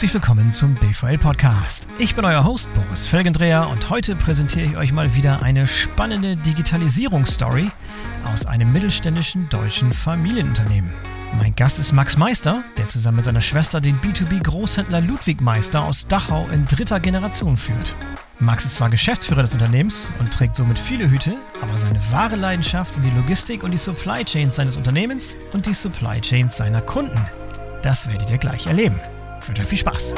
Herzlich willkommen zum BVL Podcast. Ich bin euer Host Boris Felgendreher und heute präsentiere ich euch mal wieder eine spannende Digitalisierungsstory aus einem mittelständischen deutschen Familienunternehmen. Mein Gast ist Max Meister, der zusammen mit seiner Schwester den B2B-Großhändler Ludwig Meister aus Dachau in dritter Generation führt. Max ist zwar Geschäftsführer des Unternehmens und trägt somit viele Hüte, aber seine wahre Leidenschaft sind die Logistik und die Supply Chains seines Unternehmens und die Supply Chains seiner Kunden. Das werdet ihr gleich erleben. Ich wünsche euch viel Spaß.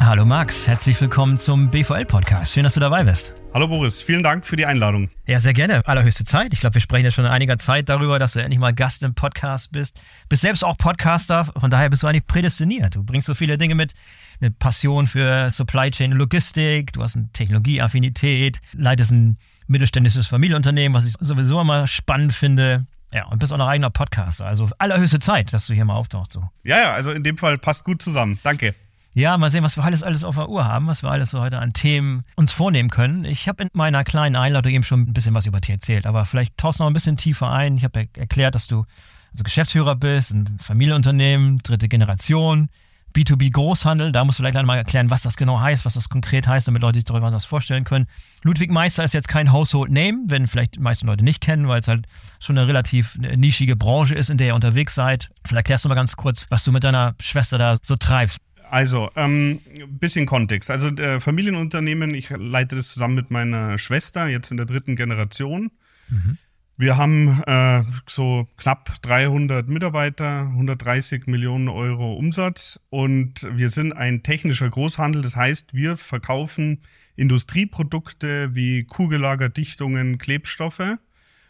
Hallo Max, herzlich willkommen zum BVL-Podcast. Schön, dass du dabei bist. Hallo Boris, vielen Dank für die Einladung. Ja, sehr gerne. Allerhöchste Zeit. Ich glaube, wir sprechen ja schon in einiger Zeit darüber, dass du endlich mal Gast im Podcast bist. Bist selbst auch Podcaster, von daher bist du eigentlich prädestiniert. Du bringst so viele Dinge mit. Eine Passion für Supply Chain und Logistik, du hast eine Technologieaffinität, leitest ein mittelständisches Familienunternehmen, was ich sowieso immer spannend finde. Ja, und bist auch noch eigener Podcaster. Also allerhöchste Zeit, dass du hier mal auftauchst. So. Ja, ja, also in dem Fall passt gut zusammen. Danke. Ja, mal sehen, was wir alles, alles auf der Uhr haben, was wir alles so heute an Themen uns vornehmen können. Ich habe in meiner kleinen Einladung eben schon ein bisschen was über dich erzählt, aber vielleicht tauchst du noch ein bisschen tiefer ein. Ich habe erklärt, dass du also Geschäftsführer bist, ein Familienunternehmen, dritte Generation, B2B-Großhandel. Da musst du vielleicht mal erklären, was das genau heißt, was das konkret heißt, damit Leute sich darüber was vorstellen können. Ludwig Meister ist jetzt kein Household Name, wenn vielleicht die meisten Leute nicht kennen, weil es halt schon eine relativ nischige Branche ist, in der ihr unterwegs seid. Vielleicht erklärst du mal ganz kurz, was du mit deiner Schwester da so treibst. Also, ähm, bisschen Kontext. Also, äh, Familienunternehmen, ich leite das zusammen mit meiner Schwester, jetzt in der dritten Generation. Mhm. Wir haben äh, so knapp 300 Mitarbeiter, 130 Millionen Euro Umsatz und wir sind ein technischer Großhandel. Das heißt, wir verkaufen Industrieprodukte wie Kugellagerdichtungen, Klebstoffe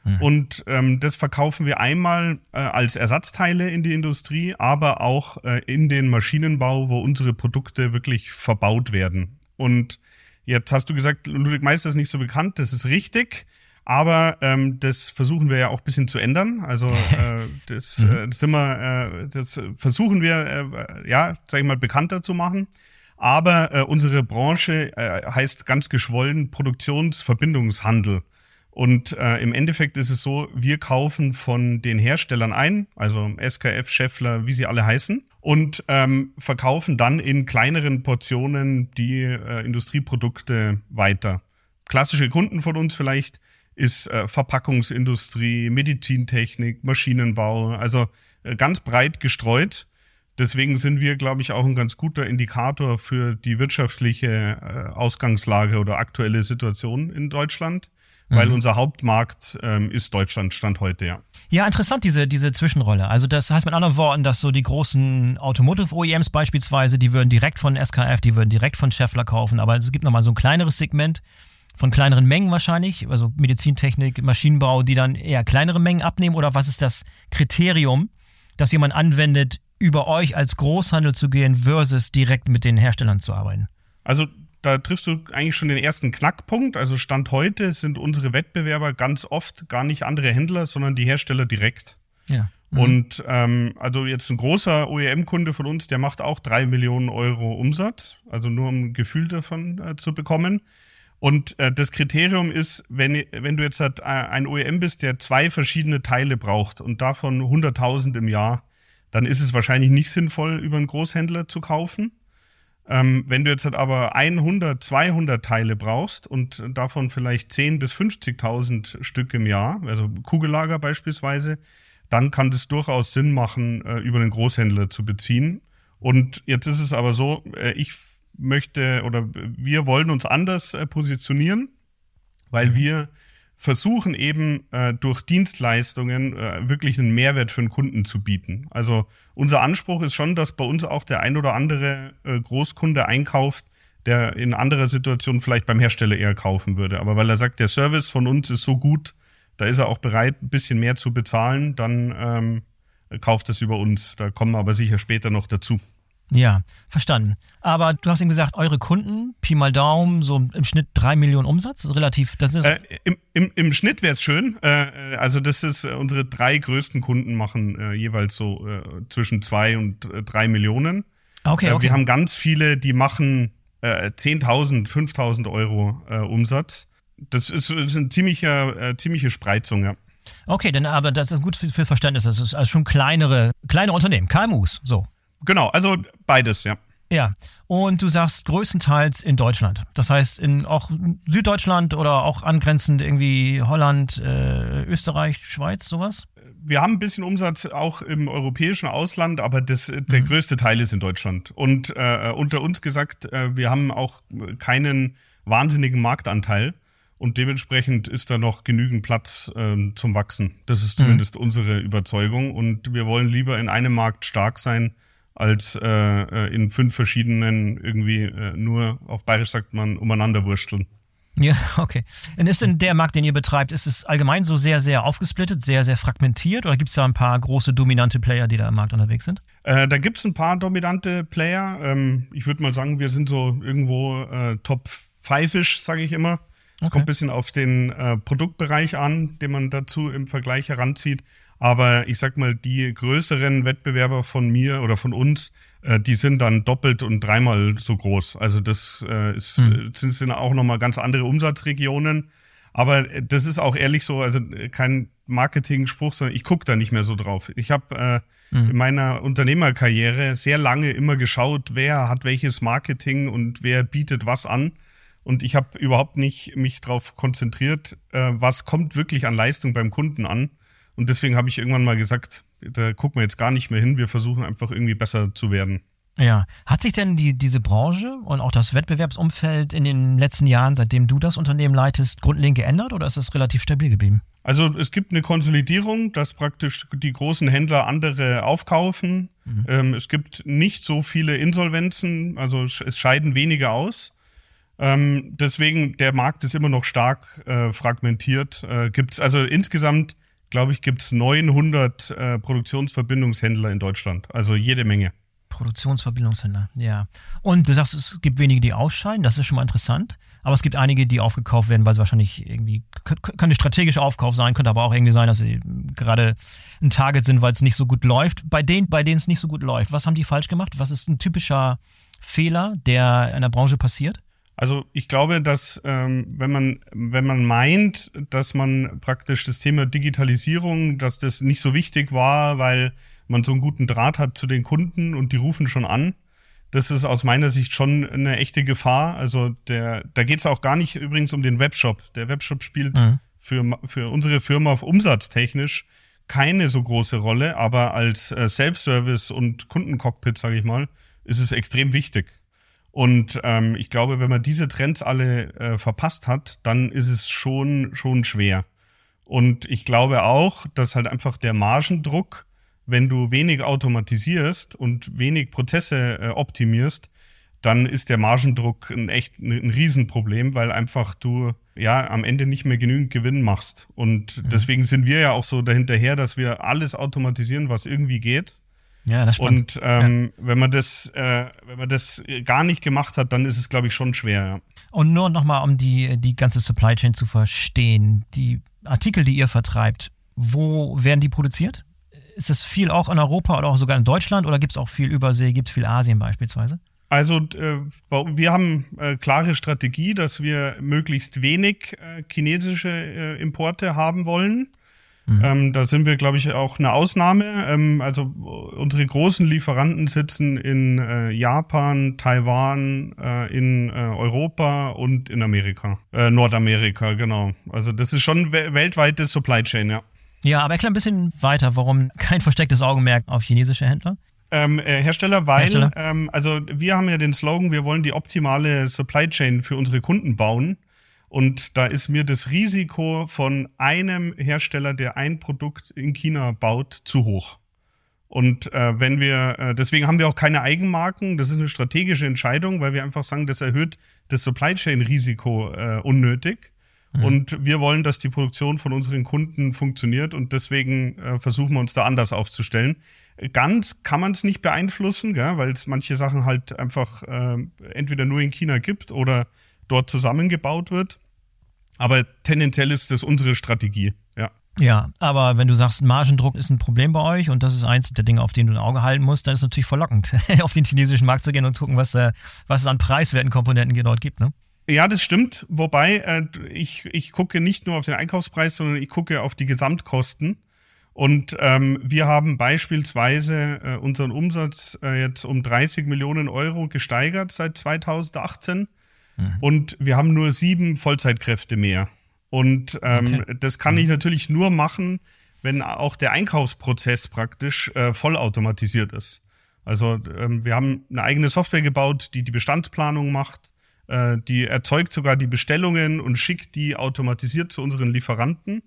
Mhm. Und ähm, das verkaufen wir einmal äh, als Ersatzteile in die Industrie, aber auch äh, in den Maschinenbau, wo unsere Produkte wirklich verbaut werden. Und jetzt hast du gesagt, Ludwig Meister ist nicht so bekannt, das ist richtig. Aber ähm, das versuchen wir ja auch bisschen zu ändern. Also äh, das, mhm. äh, das, sind wir, äh, das versuchen wir, äh, ja, sag ich mal, bekannter zu machen. Aber äh, unsere Branche äh, heißt ganz geschwollen Produktionsverbindungshandel. Und äh, im Endeffekt ist es so, wir kaufen von den Herstellern ein, also SKF, Scheffler, wie sie alle heißen, und ähm, verkaufen dann in kleineren Portionen die äh, Industrieprodukte weiter. Klassische Kunden von uns vielleicht ist äh, Verpackungsindustrie, Medizintechnik, Maschinenbau, also äh, ganz breit gestreut. Deswegen sind wir, glaube ich, auch ein ganz guter Indikator für die wirtschaftliche äh, Ausgangslage oder aktuelle Situation in Deutschland weil mhm. unser Hauptmarkt ähm, ist Deutschland, Stand heute, ja. Ja, interessant, diese, diese Zwischenrolle. Also das heißt mit anderen Worten, dass so die großen Automotive-OEMs beispielsweise, die würden direkt von SKF, die würden direkt von Schaeffler kaufen, aber es gibt nochmal so ein kleineres Segment von kleineren Mengen wahrscheinlich, also Medizintechnik, Maschinenbau, die dann eher kleinere Mengen abnehmen oder was ist das Kriterium, das jemand anwendet, über euch als Großhandel zu gehen versus direkt mit den Herstellern zu arbeiten? Also da triffst du eigentlich schon den ersten Knackpunkt. Also Stand heute sind unsere Wettbewerber ganz oft gar nicht andere Händler, sondern die Hersteller direkt. Ja. Mhm. Und ähm, also jetzt ein großer OEM-Kunde von uns, der macht auch drei Millionen Euro Umsatz, also nur um ein Gefühl davon äh, zu bekommen. Und äh, das Kriterium ist, wenn, wenn du jetzt halt, äh, ein OEM bist, der zwei verschiedene Teile braucht und davon 100.000 im Jahr, dann ist es wahrscheinlich nicht sinnvoll, über einen Großhändler zu kaufen. Ähm, wenn du jetzt halt aber 100, 200 Teile brauchst und davon vielleicht 10 bis 50.000 Stück im Jahr, also Kugellager beispielsweise, dann kann das durchaus Sinn machen, äh, über einen Großhändler zu beziehen. Und jetzt ist es aber so, äh, ich möchte oder wir wollen uns anders äh, positionieren, weil wir versuchen eben äh, durch Dienstleistungen äh, wirklich einen Mehrwert für den Kunden zu bieten. Also unser Anspruch ist schon, dass bei uns auch der ein oder andere äh, Großkunde einkauft, der in anderer Situation vielleicht beim Hersteller eher kaufen würde. Aber weil er sagt, der Service von uns ist so gut, da ist er auch bereit, ein bisschen mehr zu bezahlen, dann ähm, kauft es über uns. Da kommen wir aber sicher später noch dazu. Ja, verstanden. Aber du hast ihm gesagt, eure Kunden, Pi mal Daumen, so im Schnitt drei Millionen Umsatz, relativ. Das ist äh, im, im, Im Schnitt wäre es schön. Äh, also das ist äh, unsere drei größten Kunden machen äh, jeweils so äh, zwischen zwei und äh, drei Millionen. Okay, okay. wir haben ganz viele, die machen äh, 10.000, 5.000 Euro Umsatz. Das ist, ist eine ziemliche, ziemliche Spreizung, ja. Okay, denn aber das ist gut für, für Verständnis. Das ist also schon kleinere, kleine Unternehmen, KMUs, so. Genau, also beides, ja. Ja, und du sagst größtenteils in Deutschland. Das heißt, in auch Süddeutschland oder auch angrenzend irgendwie Holland, äh, Österreich, Schweiz, sowas? Wir haben ein bisschen Umsatz auch im europäischen Ausland, aber das, der mhm. größte Teil ist in Deutschland. Und äh, unter uns gesagt, äh, wir haben auch keinen wahnsinnigen Marktanteil. Und dementsprechend ist da noch genügend Platz äh, zum Wachsen. Das ist mhm. zumindest mhm. unsere Überzeugung. Und wir wollen lieber in einem Markt stark sein, als äh, äh, in fünf verschiedenen irgendwie äh, nur, auf Bayerisch sagt man, umeinander wursteln. Ja, okay. Und ist denn der Markt, den ihr betreibt, ist es allgemein so sehr, sehr aufgesplittet, sehr, sehr fragmentiert oder gibt es da ein paar große dominante Player, die da im Markt unterwegs sind? Äh, da gibt es ein paar dominante Player. Ähm, ich würde mal sagen, wir sind so irgendwo äh, Top 5-isch, sage ich immer. Es okay. kommt ein bisschen auf den äh, Produktbereich an, den man dazu im Vergleich heranzieht. Aber ich sag mal, die größeren Wettbewerber von mir oder von uns, äh, die sind dann doppelt und dreimal so groß. Also das äh, ist, hm. sind, sind auch nochmal ganz andere Umsatzregionen. Aber das ist auch ehrlich so, also kein Marketing-Spruch, sondern ich gucke da nicht mehr so drauf. Ich habe äh, mhm. in meiner Unternehmerkarriere sehr lange immer geschaut, wer hat welches Marketing und wer bietet was an. Und ich habe überhaupt nicht mich darauf konzentriert, äh, was kommt wirklich an Leistung beim Kunden an. Und deswegen habe ich irgendwann mal gesagt, da gucken wir jetzt gar nicht mehr hin, wir versuchen einfach irgendwie besser zu werden. Ja. Hat sich denn die, diese Branche und auch das Wettbewerbsumfeld in den letzten Jahren, seitdem du das Unternehmen leitest, grundlegend geändert oder ist es relativ stabil geblieben? Also es gibt eine Konsolidierung, dass praktisch die großen Händler andere aufkaufen. Mhm. Ähm, es gibt nicht so viele Insolvenzen, also es scheiden wenige aus. Ähm, deswegen, der Markt ist immer noch stark äh, fragmentiert. Äh, gibt es also insgesamt glaube ich, gibt es 900 äh, Produktionsverbindungshändler in Deutschland. Also jede Menge. Produktionsverbindungshändler, ja. Und du sagst, es gibt wenige, die ausscheiden, das ist schon mal interessant. Aber es gibt einige, die aufgekauft werden, weil sie wahrscheinlich irgendwie, könnte strategischer Aufkauf sein, könnte aber auch irgendwie sein, dass sie gerade ein Target sind, weil es nicht so gut läuft. Bei denen, bei denen es nicht so gut läuft, was haben die falsch gemacht? Was ist ein typischer Fehler, der in der Branche passiert? Also ich glaube, dass ähm, wenn man wenn man meint, dass man praktisch das Thema Digitalisierung, dass das nicht so wichtig war, weil man so einen guten Draht hat zu den Kunden und die rufen schon an, das ist aus meiner Sicht schon eine echte Gefahr. Also der, da geht es auch gar nicht übrigens um den Webshop. Der Webshop spielt mhm. für, für unsere Firma auf umsatztechnisch keine so große Rolle, aber als äh, Self-Service und Kundencockpit, sage ich mal, ist es extrem wichtig. Und ähm, ich glaube, wenn man diese Trends alle äh, verpasst hat, dann ist es schon, schon schwer. Und ich glaube auch, dass halt einfach der Margendruck, wenn du wenig automatisierst und wenig Prozesse äh, optimierst, dann ist der Margendruck ein echt ein, Riesenproblem, weil einfach du ja am Ende nicht mehr genügend Gewinn machst. Und mhm. deswegen sind wir ja auch so dahinterher, dass wir alles automatisieren, was irgendwie geht. Ja, das stimmt. Und ähm, ja. wenn man das, äh, wenn man das gar nicht gemacht hat, dann ist es, glaube ich, schon schwer. Ja. Und nur nochmal, um die, die ganze Supply Chain zu verstehen, die Artikel, die ihr vertreibt, wo werden die produziert? Ist es viel auch in Europa oder auch sogar in Deutschland oder gibt es auch viel Übersee, gibt es viel Asien beispielsweise? Also äh, wir haben äh, klare Strategie, dass wir möglichst wenig äh, chinesische äh, Importe haben wollen. Mhm. Ähm, da sind wir, glaube ich, auch eine Ausnahme. Ähm, also unsere großen Lieferanten sitzen in äh, Japan, Taiwan, äh, in äh, Europa und in Amerika. Äh, Nordamerika, genau. Also das ist schon we weltweites Supply Chain, ja. Ja, aber erklär ein bisschen weiter, warum kein verstecktes Augenmerk auf chinesische Händler? Ähm, äh, Hersteller, weil, Hersteller. Ähm, also wir haben ja den Slogan, wir wollen die optimale Supply Chain für unsere Kunden bauen. Und da ist mir das Risiko von einem Hersteller, der ein Produkt in China baut, zu hoch. Und äh, wenn wir, äh, deswegen haben wir auch keine Eigenmarken. Das ist eine strategische Entscheidung, weil wir einfach sagen, das erhöht das Supply Chain Risiko äh, unnötig. Mhm. Und wir wollen, dass die Produktion von unseren Kunden funktioniert und deswegen äh, versuchen wir uns da anders aufzustellen. Ganz kann man es nicht beeinflussen, weil es manche Sachen halt einfach äh, entweder nur in China gibt oder dort zusammengebaut wird. Aber tendenziell ist das unsere Strategie, ja. Ja, aber wenn du sagst, Margendruck ist ein Problem bei euch und das ist eins der Dinge, auf denen du ein Auge halten musst, dann ist es natürlich verlockend, auf den chinesischen Markt zu gehen und gucken, was, äh, was es an preiswerten Komponenten dort gibt, ne? Ja, das stimmt. Wobei äh, ich, ich gucke nicht nur auf den Einkaufspreis, sondern ich gucke auf die Gesamtkosten. Und ähm, wir haben beispielsweise äh, unseren Umsatz äh, jetzt um 30 Millionen Euro gesteigert seit 2018. Mhm. Und wir haben nur sieben Vollzeitkräfte mehr. Und ähm, okay. das kann mhm. ich natürlich nur machen, wenn auch der Einkaufsprozess praktisch äh, vollautomatisiert ist. Also ähm, wir haben eine eigene Software gebaut, die die Bestandsplanung macht, äh, die erzeugt sogar die Bestellungen und schickt die automatisiert zu unseren Lieferanten.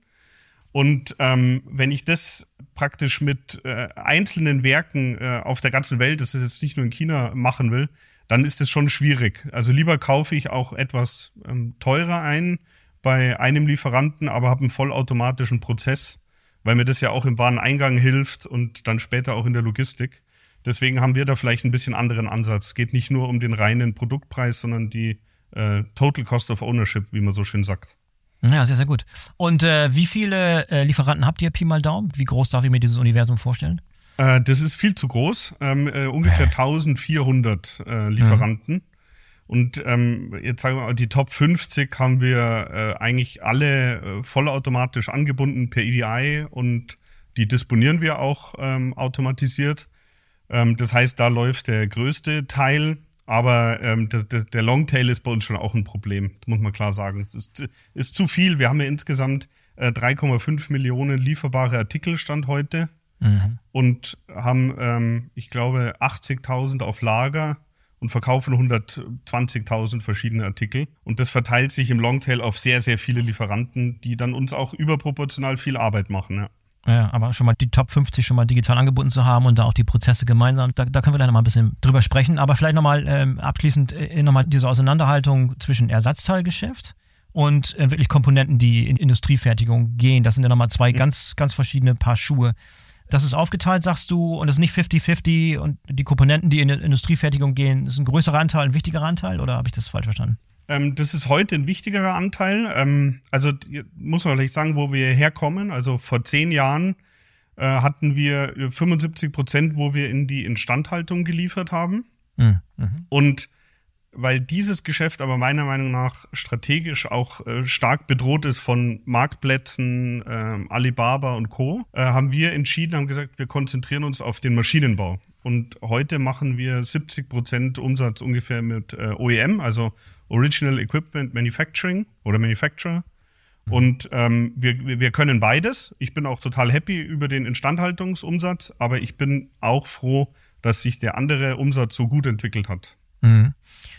Und ähm, wenn ich das praktisch mit äh, einzelnen Werken äh, auf der ganzen Welt, das ist jetzt nicht nur in China, machen will, dann ist es schon schwierig. Also lieber kaufe ich auch etwas ähm, teurer ein bei einem Lieferanten, aber habe einen vollautomatischen Prozess, weil mir das ja auch im Wareneingang hilft und dann später auch in der Logistik. Deswegen haben wir da vielleicht ein bisschen anderen Ansatz. Es geht nicht nur um den reinen Produktpreis, sondern die äh, Total Cost of Ownership, wie man so schön sagt. Ja, sehr, sehr gut. Und äh, wie viele äh, Lieferanten habt ihr, Pi mal Daumen? Wie groß darf ich mir dieses Universum vorstellen? Äh, das ist viel zu groß. Ähm, äh, ungefähr 1400 äh, Lieferanten. Mhm. Und ähm, jetzt sagen wir mal, die Top 50 haben wir äh, eigentlich alle äh, vollautomatisch angebunden per EDI und die disponieren wir auch ähm, automatisiert. Ähm, das heißt, da läuft der größte Teil. Aber ähm, der, der, der Longtail ist bei uns schon auch ein Problem, muss man klar sagen. Es ist, ist zu viel. Wir haben ja insgesamt äh, 3,5 Millionen lieferbare Artikel Stand heute mhm. und haben, ähm, ich glaube, 80.000 auf Lager und verkaufen 120.000 verschiedene Artikel. Und das verteilt sich im Longtail auf sehr, sehr viele Lieferanten, die dann uns auch überproportional viel Arbeit machen. Ja. Ja, aber schon mal die Top 50 schon mal digital angeboten zu haben und da auch die Prozesse gemeinsam, da, da können wir dann noch mal ein bisschen drüber sprechen. Aber vielleicht nochmal ähm, abschließend äh, nochmal diese Auseinanderhaltung zwischen Ersatzteilgeschäft und äh, wirklich Komponenten, die in Industriefertigung gehen. Das sind ja nochmal zwei mhm. ganz, ganz verschiedene Paar Schuhe. Das ist aufgeteilt, sagst du, und das ist nicht 50-50 und die Komponenten, die in die Industriefertigung gehen, ist ein größerer Anteil, ein wichtigerer Anteil oder habe ich das falsch verstanden? Ähm, das ist heute ein wichtigerer Anteil. Ähm, also muss man vielleicht sagen, wo wir herkommen. Also vor zehn Jahren äh, hatten wir 75 Prozent, wo wir in die Instandhaltung geliefert haben. Mhm. mhm. Und weil dieses Geschäft aber meiner Meinung nach strategisch auch äh, stark bedroht ist von Marktplätzen, äh, Alibaba und Co., äh, haben wir entschieden, haben gesagt, wir konzentrieren uns auf den Maschinenbau. Und heute machen wir 70 Prozent Umsatz ungefähr mit äh, OEM, also Original Equipment Manufacturing oder Manufacturer. Mhm. Und ähm, wir, wir können beides. Ich bin auch total happy über den Instandhaltungsumsatz, aber ich bin auch froh, dass sich der andere Umsatz so gut entwickelt hat. Mhm.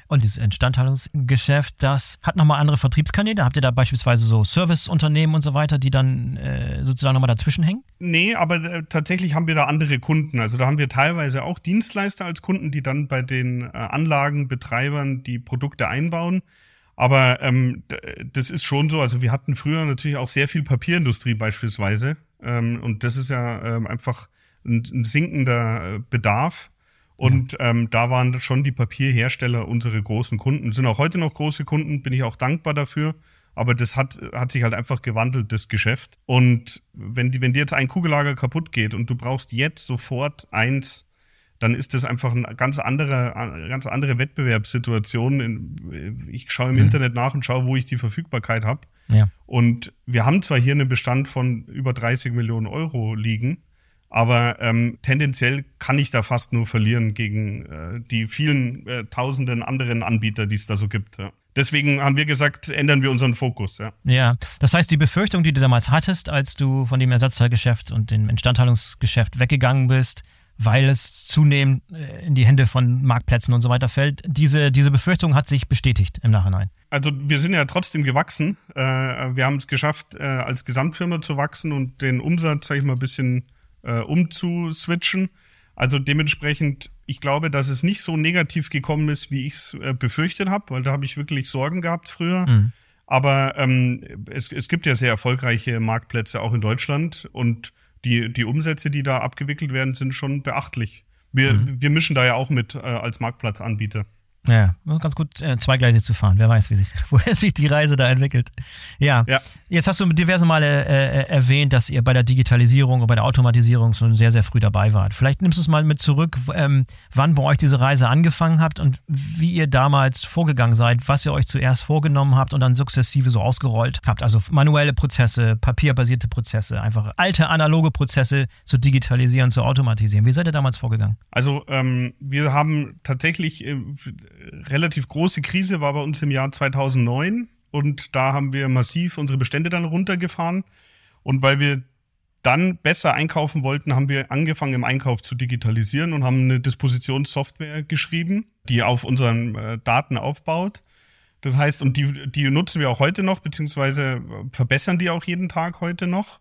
Und dieses Instandhaltungsgeschäft, das hat nochmal andere Vertriebskanäle. Habt ihr da beispielsweise so Serviceunternehmen und so weiter, die dann äh, sozusagen nochmal dazwischen hängen? Nee, aber äh, tatsächlich haben wir da andere Kunden. Also da haben wir teilweise auch Dienstleister als Kunden, die dann bei den äh, Anlagenbetreibern die Produkte einbauen. Aber ähm, das ist schon so. Also wir hatten früher natürlich auch sehr viel Papierindustrie beispielsweise. Ähm, und das ist ja ähm, einfach ein, ein sinkender äh, Bedarf. Und ähm, da waren schon die Papierhersteller unsere großen Kunden. Sind auch heute noch große Kunden, bin ich auch dankbar dafür. Aber das hat, hat sich halt einfach gewandelt, das Geschäft. Und wenn, die, wenn dir jetzt ein Kugellager kaputt geht und du brauchst jetzt sofort eins, dann ist das einfach eine ganz andere, eine ganz andere Wettbewerbssituation. Ich schaue im mhm. Internet nach und schaue, wo ich die Verfügbarkeit habe. Ja. Und wir haben zwar hier einen Bestand von über 30 Millionen Euro liegen, aber ähm, tendenziell kann ich da fast nur verlieren gegen äh, die vielen äh, tausenden anderen Anbieter, die es da so gibt. Ja. Deswegen haben wir gesagt, ändern wir unseren Fokus. Ja. ja, das heißt, die Befürchtung, die du damals hattest, als du von dem Ersatzteilgeschäft und dem Instandhaltungsgeschäft weggegangen bist, weil es zunehmend äh, in die Hände von Marktplätzen und so weiter fällt, diese, diese Befürchtung hat sich bestätigt im Nachhinein. Also wir sind ja trotzdem gewachsen. Äh, wir haben es geschafft, äh, als Gesamtfirma zu wachsen und den Umsatz, sag ich mal, ein bisschen äh, umzuswitchen. Also dementsprechend, ich glaube, dass es nicht so negativ gekommen ist, wie ich es äh, befürchtet habe, weil da habe ich wirklich Sorgen gehabt früher. Mhm. Aber ähm, es, es gibt ja sehr erfolgreiche Marktplätze auch in Deutschland und die, die Umsätze, die da abgewickelt werden, sind schon beachtlich. Wir, mhm. wir mischen da ja auch mit äh, als Marktplatzanbieter. Ja, ganz gut äh, zweigleisig zu fahren. Wer weiß, wie sich, woher sich die Reise da entwickelt. Ja. ja. Jetzt hast du diverse Male äh, äh, erwähnt, dass ihr bei der Digitalisierung und bei der Automatisierung schon sehr, sehr früh dabei wart. Vielleicht nimmst du es mal mit zurück, ähm, wann bei euch diese Reise angefangen habt und wie ihr damals vorgegangen seid, was ihr euch zuerst vorgenommen habt und dann sukzessive so ausgerollt habt. Also manuelle Prozesse, papierbasierte Prozesse, einfach alte analoge Prozesse zu digitalisieren, zu automatisieren. Wie seid ihr damals vorgegangen? Also ähm, wir haben tatsächlich äh, relativ große Krise war bei uns im Jahr 2009 und da haben wir massiv unsere Bestände dann runtergefahren und weil wir dann besser einkaufen wollten, haben wir angefangen im Einkauf zu digitalisieren und haben eine Dispositionssoftware geschrieben, die auf unseren äh, Daten aufbaut. Das heißt, und die, die nutzen wir auch heute noch, beziehungsweise verbessern die auch jeden Tag heute noch.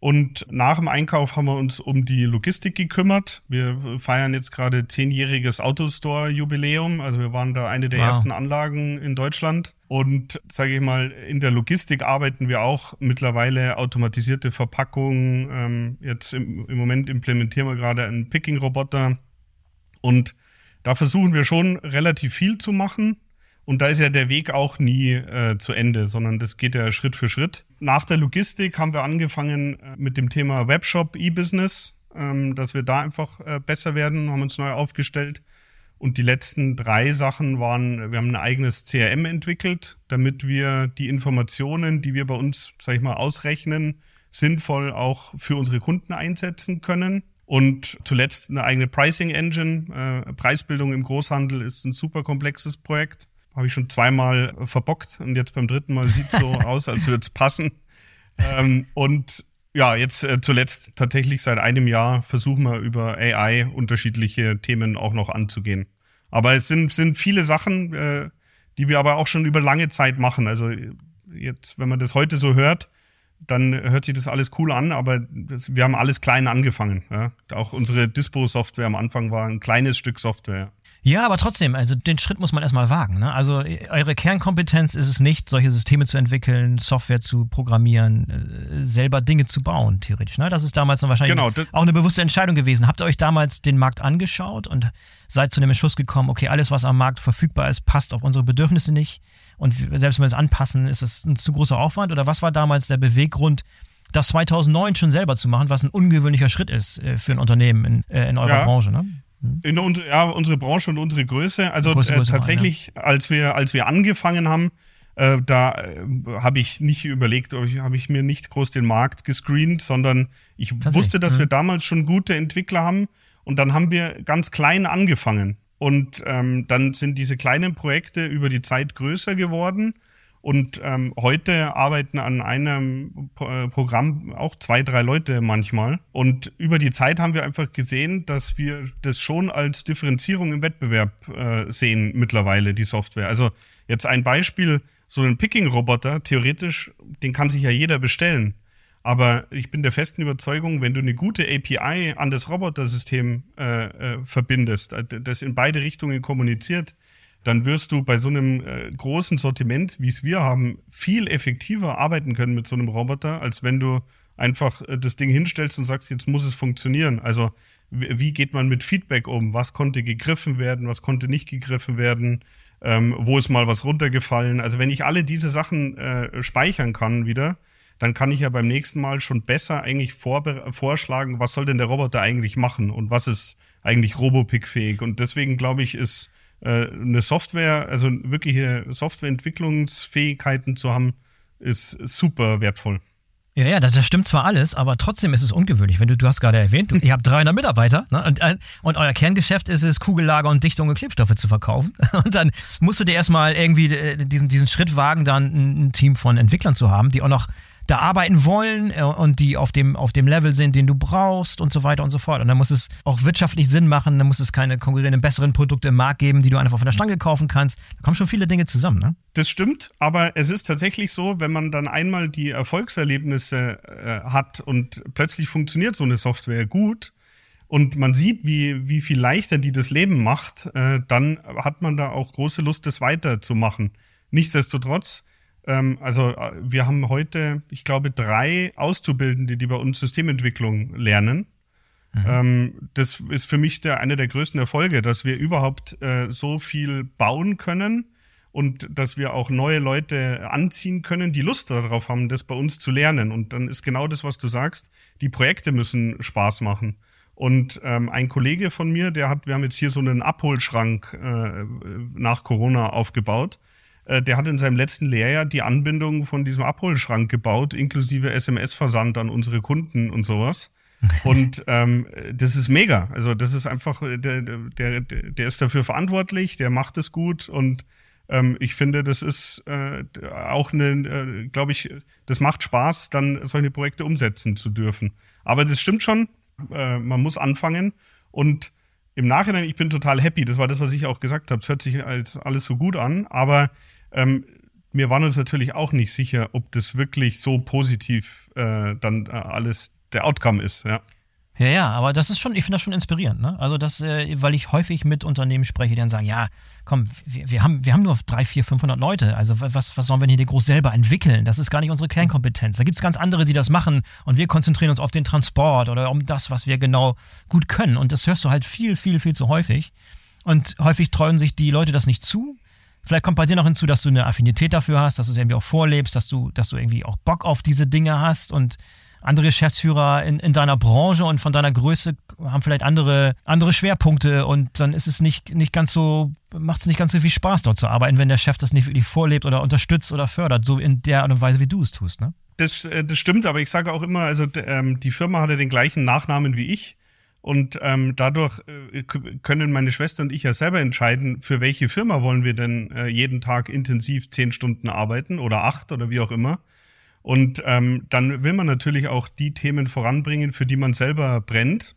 Und nach dem Einkauf haben wir uns um die Logistik gekümmert. Wir feiern jetzt gerade zehnjähriges Autostore-Jubiläum. Also wir waren da eine der wow. ersten Anlagen in Deutschland. Und sage ich mal, in der Logistik arbeiten wir auch mittlerweile automatisierte Verpackungen. Ähm, jetzt im, im Moment implementieren wir gerade einen Picking-Roboter. Und da versuchen wir schon relativ viel zu machen. Und da ist ja der Weg auch nie äh, zu Ende, sondern das geht ja Schritt für Schritt. Nach der Logistik haben wir angefangen äh, mit dem Thema Webshop, E-Business, ähm, dass wir da einfach äh, besser werden, haben uns neu aufgestellt. Und die letzten drei Sachen waren, wir haben ein eigenes CRM entwickelt, damit wir die Informationen, die wir bei uns, sag ich mal, ausrechnen, sinnvoll auch für unsere Kunden einsetzen können. Und zuletzt eine eigene Pricing Engine. Äh, Preisbildung im Großhandel ist ein super komplexes Projekt habe ich schon zweimal verbockt und jetzt beim dritten Mal sieht so aus, als würde es passen. Ähm, und ja, jetzt äh, zuletzt tatsächlich seit einem Jahr versuchen wir über AI unterschiedliche Themen auch noch anzugehen. Aber es sind, sind viele Sachen, äh, die wir aber auch schon über lange Zeit machen. Also jetzt, wenn man das heute so hört, dann hört sich das alles cool an, aber das, wir haben alles klein angefangen. Ja? Auch unsere Dispo-Software am Anfang war ein kleines Stück Software. Ja, aber trotzdem, also den Schritt muss man erstmal wagen. Ne? Also eure Kernkompetenz ist es nicht, solche Systeme zu entwickeln, Software zu programmieren, äh, selber Dinge zu bauen, theoretisch. Ne? Das ist damals dann wahrscheinlich genau, auch eine bewusste Entscheidung gewesen. Habt ihr euch damals den Markt angeschaut und seid zu dem Entschluss gekommen, okay, alles, was am Markt verfügbar ist, passt auf unsere Bedürfnisse nicht? Und selbst wenn wir es anpassen, ist es ein zu großer Aufwand? Oder was war damals der Beweggrund, das 2009 schon selber zu machen, was ein ungewöhnlicher Schritt ist äh, für ein Unternehmen in, äh, in eurer ja. Branche? Ne? Mhm. In uns, ja, unsere Branche und unsere Größe. Also Größe, Größe äh, tatsächlich, war, ja. als wir, als wir angefangen haben, äh, da äh, habe ich nicht überlegt, habe ich mir nicht groß den Markt gescreent, sondern ich wusste, dass mhm. wir damals schon gute Entwickler haben und dann haben wir ganz klein angefangen. Und ähm, dann sind diese kleinen Projekte über die Zeit größer geworden und ähm, heute arbeiten an einem äh, Programm auch zwei, drei Leute manchmal. Und über die Zeit haben wir einfach gesehen, dass wir das schon als Differenzierung im Wettbewerb äh, sehen mittlerweile, die Software. Also jetzt ein Beispiel, so ein Picking-Roboter, theoretisch, den kann sich ja jeder bestellen. Aber ich bin der festen Überzeugung, wenn du eine gute API an das Robotersystem äh, äh, verbindest, äh, das in beide Richtungen kommuniziert, dann wirst du bei so einem äh, großen Sortiment, wie es wir haben, viel effektiver arbeiten können mit so einem Roboter, als wenn du einfach äh, das Ding hinstellst und sagst, jetzt muss es funktionieren. Also wie geht man mit Feedback um? Was konnte gegriffen werden? Was konnte nicht gegriffen werden? Ähm, wo ist mal was runtergefallen? Also wenn ich alle diese Sachen äh, speichern kann wieder, dann kann ich ja beim nächsten Mal schon besser eigentlich vorschlagen, was soll denn der Roboter eigentlich machen und was ist eigentlich Robopick-fähig. Und deswegen glaube ich, ist äh, eine Software, also wirkliche Softwareentwicklungsfähigkeiten zu haben, ist super wertvoll. Ja, ja, das, das, stimmt zwar alles, aber trotzdem ist es ungewöhnlich. Wenn du, du hast gerade erwähnt, du, ihr habt 300 Mitarbeiter ne, und, äh, und euer Kerngeschäft ist es, Kugellager und Dichtung und Klebstoffe zu verkaufen. Und dann musst du dir erstmal irgendwie äh, diesen, diesen Schritt wagen, dann ein Team von Entwicklern zu haben, die auch noch da arbeiten wollen äh, und die auf dem, auf dem Level sind, den du brauchst und so weiter und so fort. Und dann muss es auch wirtschaftlich Sinn machen, dann muss es keine konkurrierenden, besseren Produkte im Markt geben, die du einfach von der Stange kaufen kannst. Da kommen schon viele Dinge zusammen, ne? Das stimmt, aber es ist tatsächlich so, wenn man dann einmal die Erfolgserlebnisse äh, hat und plötzlich funktioniert so eine Software gut, und man sieht, wie, wie viel leichter die das Leben macht, äh, dann hat man da auch große Lust, das weiterzumachen. Nichtsdestotrotz ähm, also äh, wir haben heute, ich glaube, drei Auszubildende, die bei uns Systementwicklung lernen. Mhm. Ähm, das ist für mich der, einer der größten Erfolge, dass wir überhaupt äh, so viel bauen können und dass wir auch neue Leute anziehen können, die Lust darauf haben, das bei uns zu lernen. Und dann ist genau das, was du sagst, die Projekte müssen Spaß machen. Und ähm, ein Kollege von mir, der hat, wir haben jetzt hier so einen Abholschrank äh, nach Corona aufgebaut. Äh, der hat in seinem letzten Lehrjahr die Anbindung von diesem Abholschrank gebaut, inklusive SMS-Versand an unsere Kunden und sowas. Und ähm, das ist mega. Also das ist einfach, der, der, der ist dafür verantwortlich, der macht es gut und ähm, ich finde, das ist äh, auch eine, äh, glaube ich, das macht Spaß, dann solche Projekte umsetzen zu dürfen. Aber das stimmt schon, äh, man muss anfangen und im Nachhinein, ich bin total happy. Das war das, was ich auch gesagt habe. Es hört sich als alles so gut an, aber ähm, wir waren uns natürlich auch nicht sicher, ob das wirklich so positiv äh, dann äh, alles der Outcome ist. Ja. Ja, ja, aber das ist schon, ich finde das schon inspirierend, ne? Also das, äh, weil ich häufig mit Unternehmen spreche, die dann sagen, ja, komm, wir, wir, haben, wir haben nur drei, vier, 500 Leute, also was, was sollen wir hier groß selber entwickeln? Das ist gar nicht unsere Kernkompetenz. Da gibt es ganz andere, die das machen und wir konzentrieren uns auf den Transport oder um das, was wir genau gut können. Und das hörst du halt viel, viel, viel zu häufig. Und häufig treuen sich die Leute das nicht zu. Vielleicht kommt bei dir noch hinzu, dass du eine Affinität dafür hast, dass du es irgendwie auch vorlebst, dass du, dass du irgendwie auch Bock auf diese Dinge hast und andere Geschäftsführer in, in deiner Branche und von deiner Größe haben vielleicht andere, andere Schwerpunkte und dann ist es nicht, nicht ganz so, macht es nicht ganz so viel Spaß, dort zu arbeiten, wenn der Chef das nicht wirklich vorlebt oder unterstützt oder fördert, so in der Art und Weise, wie du es tust, ne? Das, äh, das stimmt, aber ich sage auch immer, also ähm, die Firma hatte den gleichen Nachnamen wie ich. Und ähm, dadurch äh, können meine Schwester und ich ja selber entscheiden, für welche Firma wollen wir denn äh, jeden Tag intensiv zehn Stunden arbeiten oder acht oder wie auch immer. Und ähm, dann will man natürlich auch die Themen voranbringen, für die man selber brennt.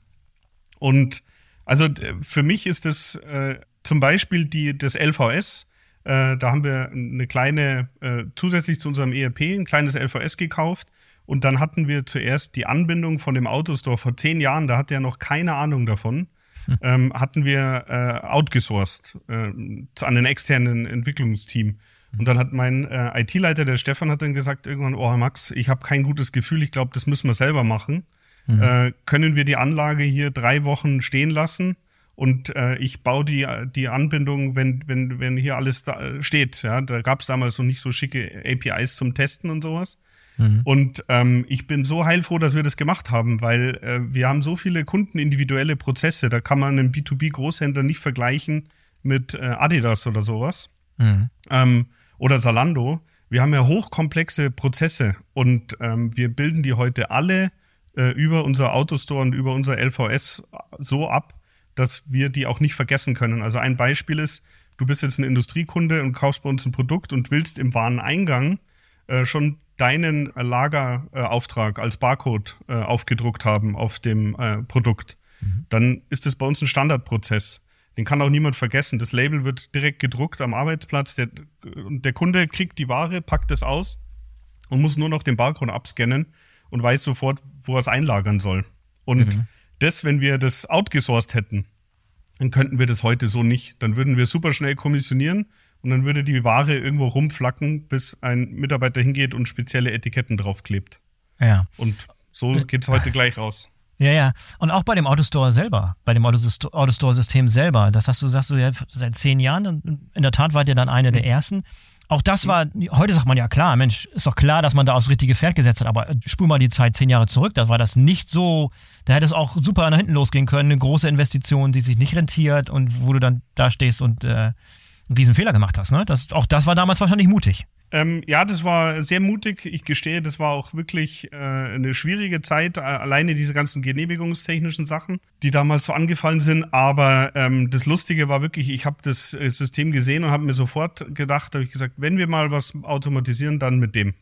Und also für mich ist das äh, zum Beispiel die, das LVS. Äh, da haben wir eine kleine, äh, zusätzlich zu unserem ERP, ein kleines LVS gekauft. Und dann hatten wir zuerst die Anbindung von dem Autostore vor zehn Jahren, da hatte er noch keine Ahnung davon. Hm. Ähm, hatten wir äh, outgesourced äh, an einen externen Entwicklungsteam. Und dann hat mein äh, IT-Leiter, der Stefan, hat dann gesagt irgendwann, oh Max, ich habe kein gutes Gefühl, ich glaube, das müssen wir selber machen. Mhm. Äh, können wir die Anlage hier drei Wochen stehen lassen und äh, ich baue die, die Anbindung, wenn, wenn, wenn hier alles da äh, steht. Ja, da gab es damals so nicht so schicke APIs zum Testen und sowas. Mhm. Und ähm, ich bin so heilfroh, dass wir das gemacht haben, weil äh, wir haben so viele kundenindividuelle Prozesse. Da kann man einen B2B-Großhändler nicht vergleichen mit äh, Adidas oder sowas. Mhm. Ähm, oder Salando, wir haben ja hochkomplexe Prozesse und ähm, wir bilden die heute alle äh, über unser Autostore und über unser LVS so ab, dass wir die auch nicht vergessen können. Also ein Beispiel ist, du bist jetzt ein Industriekunde und kaufst bei uns ein Produkt und willst im Wareneingang äh, schon deinen Lagerauftrag als Barcode äh, aufgedruckt haben auf dem äh, Produkt. Mhm. Dann ist es bei uns ein Standardprozess. Den kann auch niemand vergessen. Das Label wird direkt gedruckt am Arbeitsplatz. Der, der Kunde kriegt die Ware, packt es aus und muss nur noch den Barcode abscannen und weiß sofort, wo er es einlagern soll. Und mhm. das, wenn wir das outgesourced hätten, dann könnten wir das heute so nicht. Dann würden wir super schnell kommissionieren und dann würde die Ware irgendwo rumflacken, bis ein Mitarbeiter hingeht und spezielle Etiketten draufklebt. Ja. Und so geht's heute gleich raus. Ja, ja. Und auch bei dem Autostore selber, bei dem Autostore-System selber, das hast du, sagst du ja seit zehn Jahren. In der Tat wart ihr dann einer der mhm. ersten. Auch das war, heute sagt man ja klar, Mensch, ist doch klar, dass man da aufs richtige Pferd gesetzt hat, aber spul mal die Zeit zehn Jahre zurück, da war das nicht so, da hätte es auch super nach hinten losgehen können, eine große Investition, die sich nicht rentiert und wo du dann da stehst und äh, einen riesen Fehler gemacht hast. Ne? Das, auch das war damals wahrscheinlich mutig. Ähm, ja, das war sehr mutig. Ich gestehe, das war auch wirklich äh, eine schwierige Zeit. Alleine diese ganzen genehmigungstechnischen Sachen, die damals so angefallen sind. Aber ähm, das Lustige war wirklich, ich habe das äh, System gesehen und habe mir sofort gedacht, habe ich gesagt, wenn wir mal was automatisieren, dann mit dem.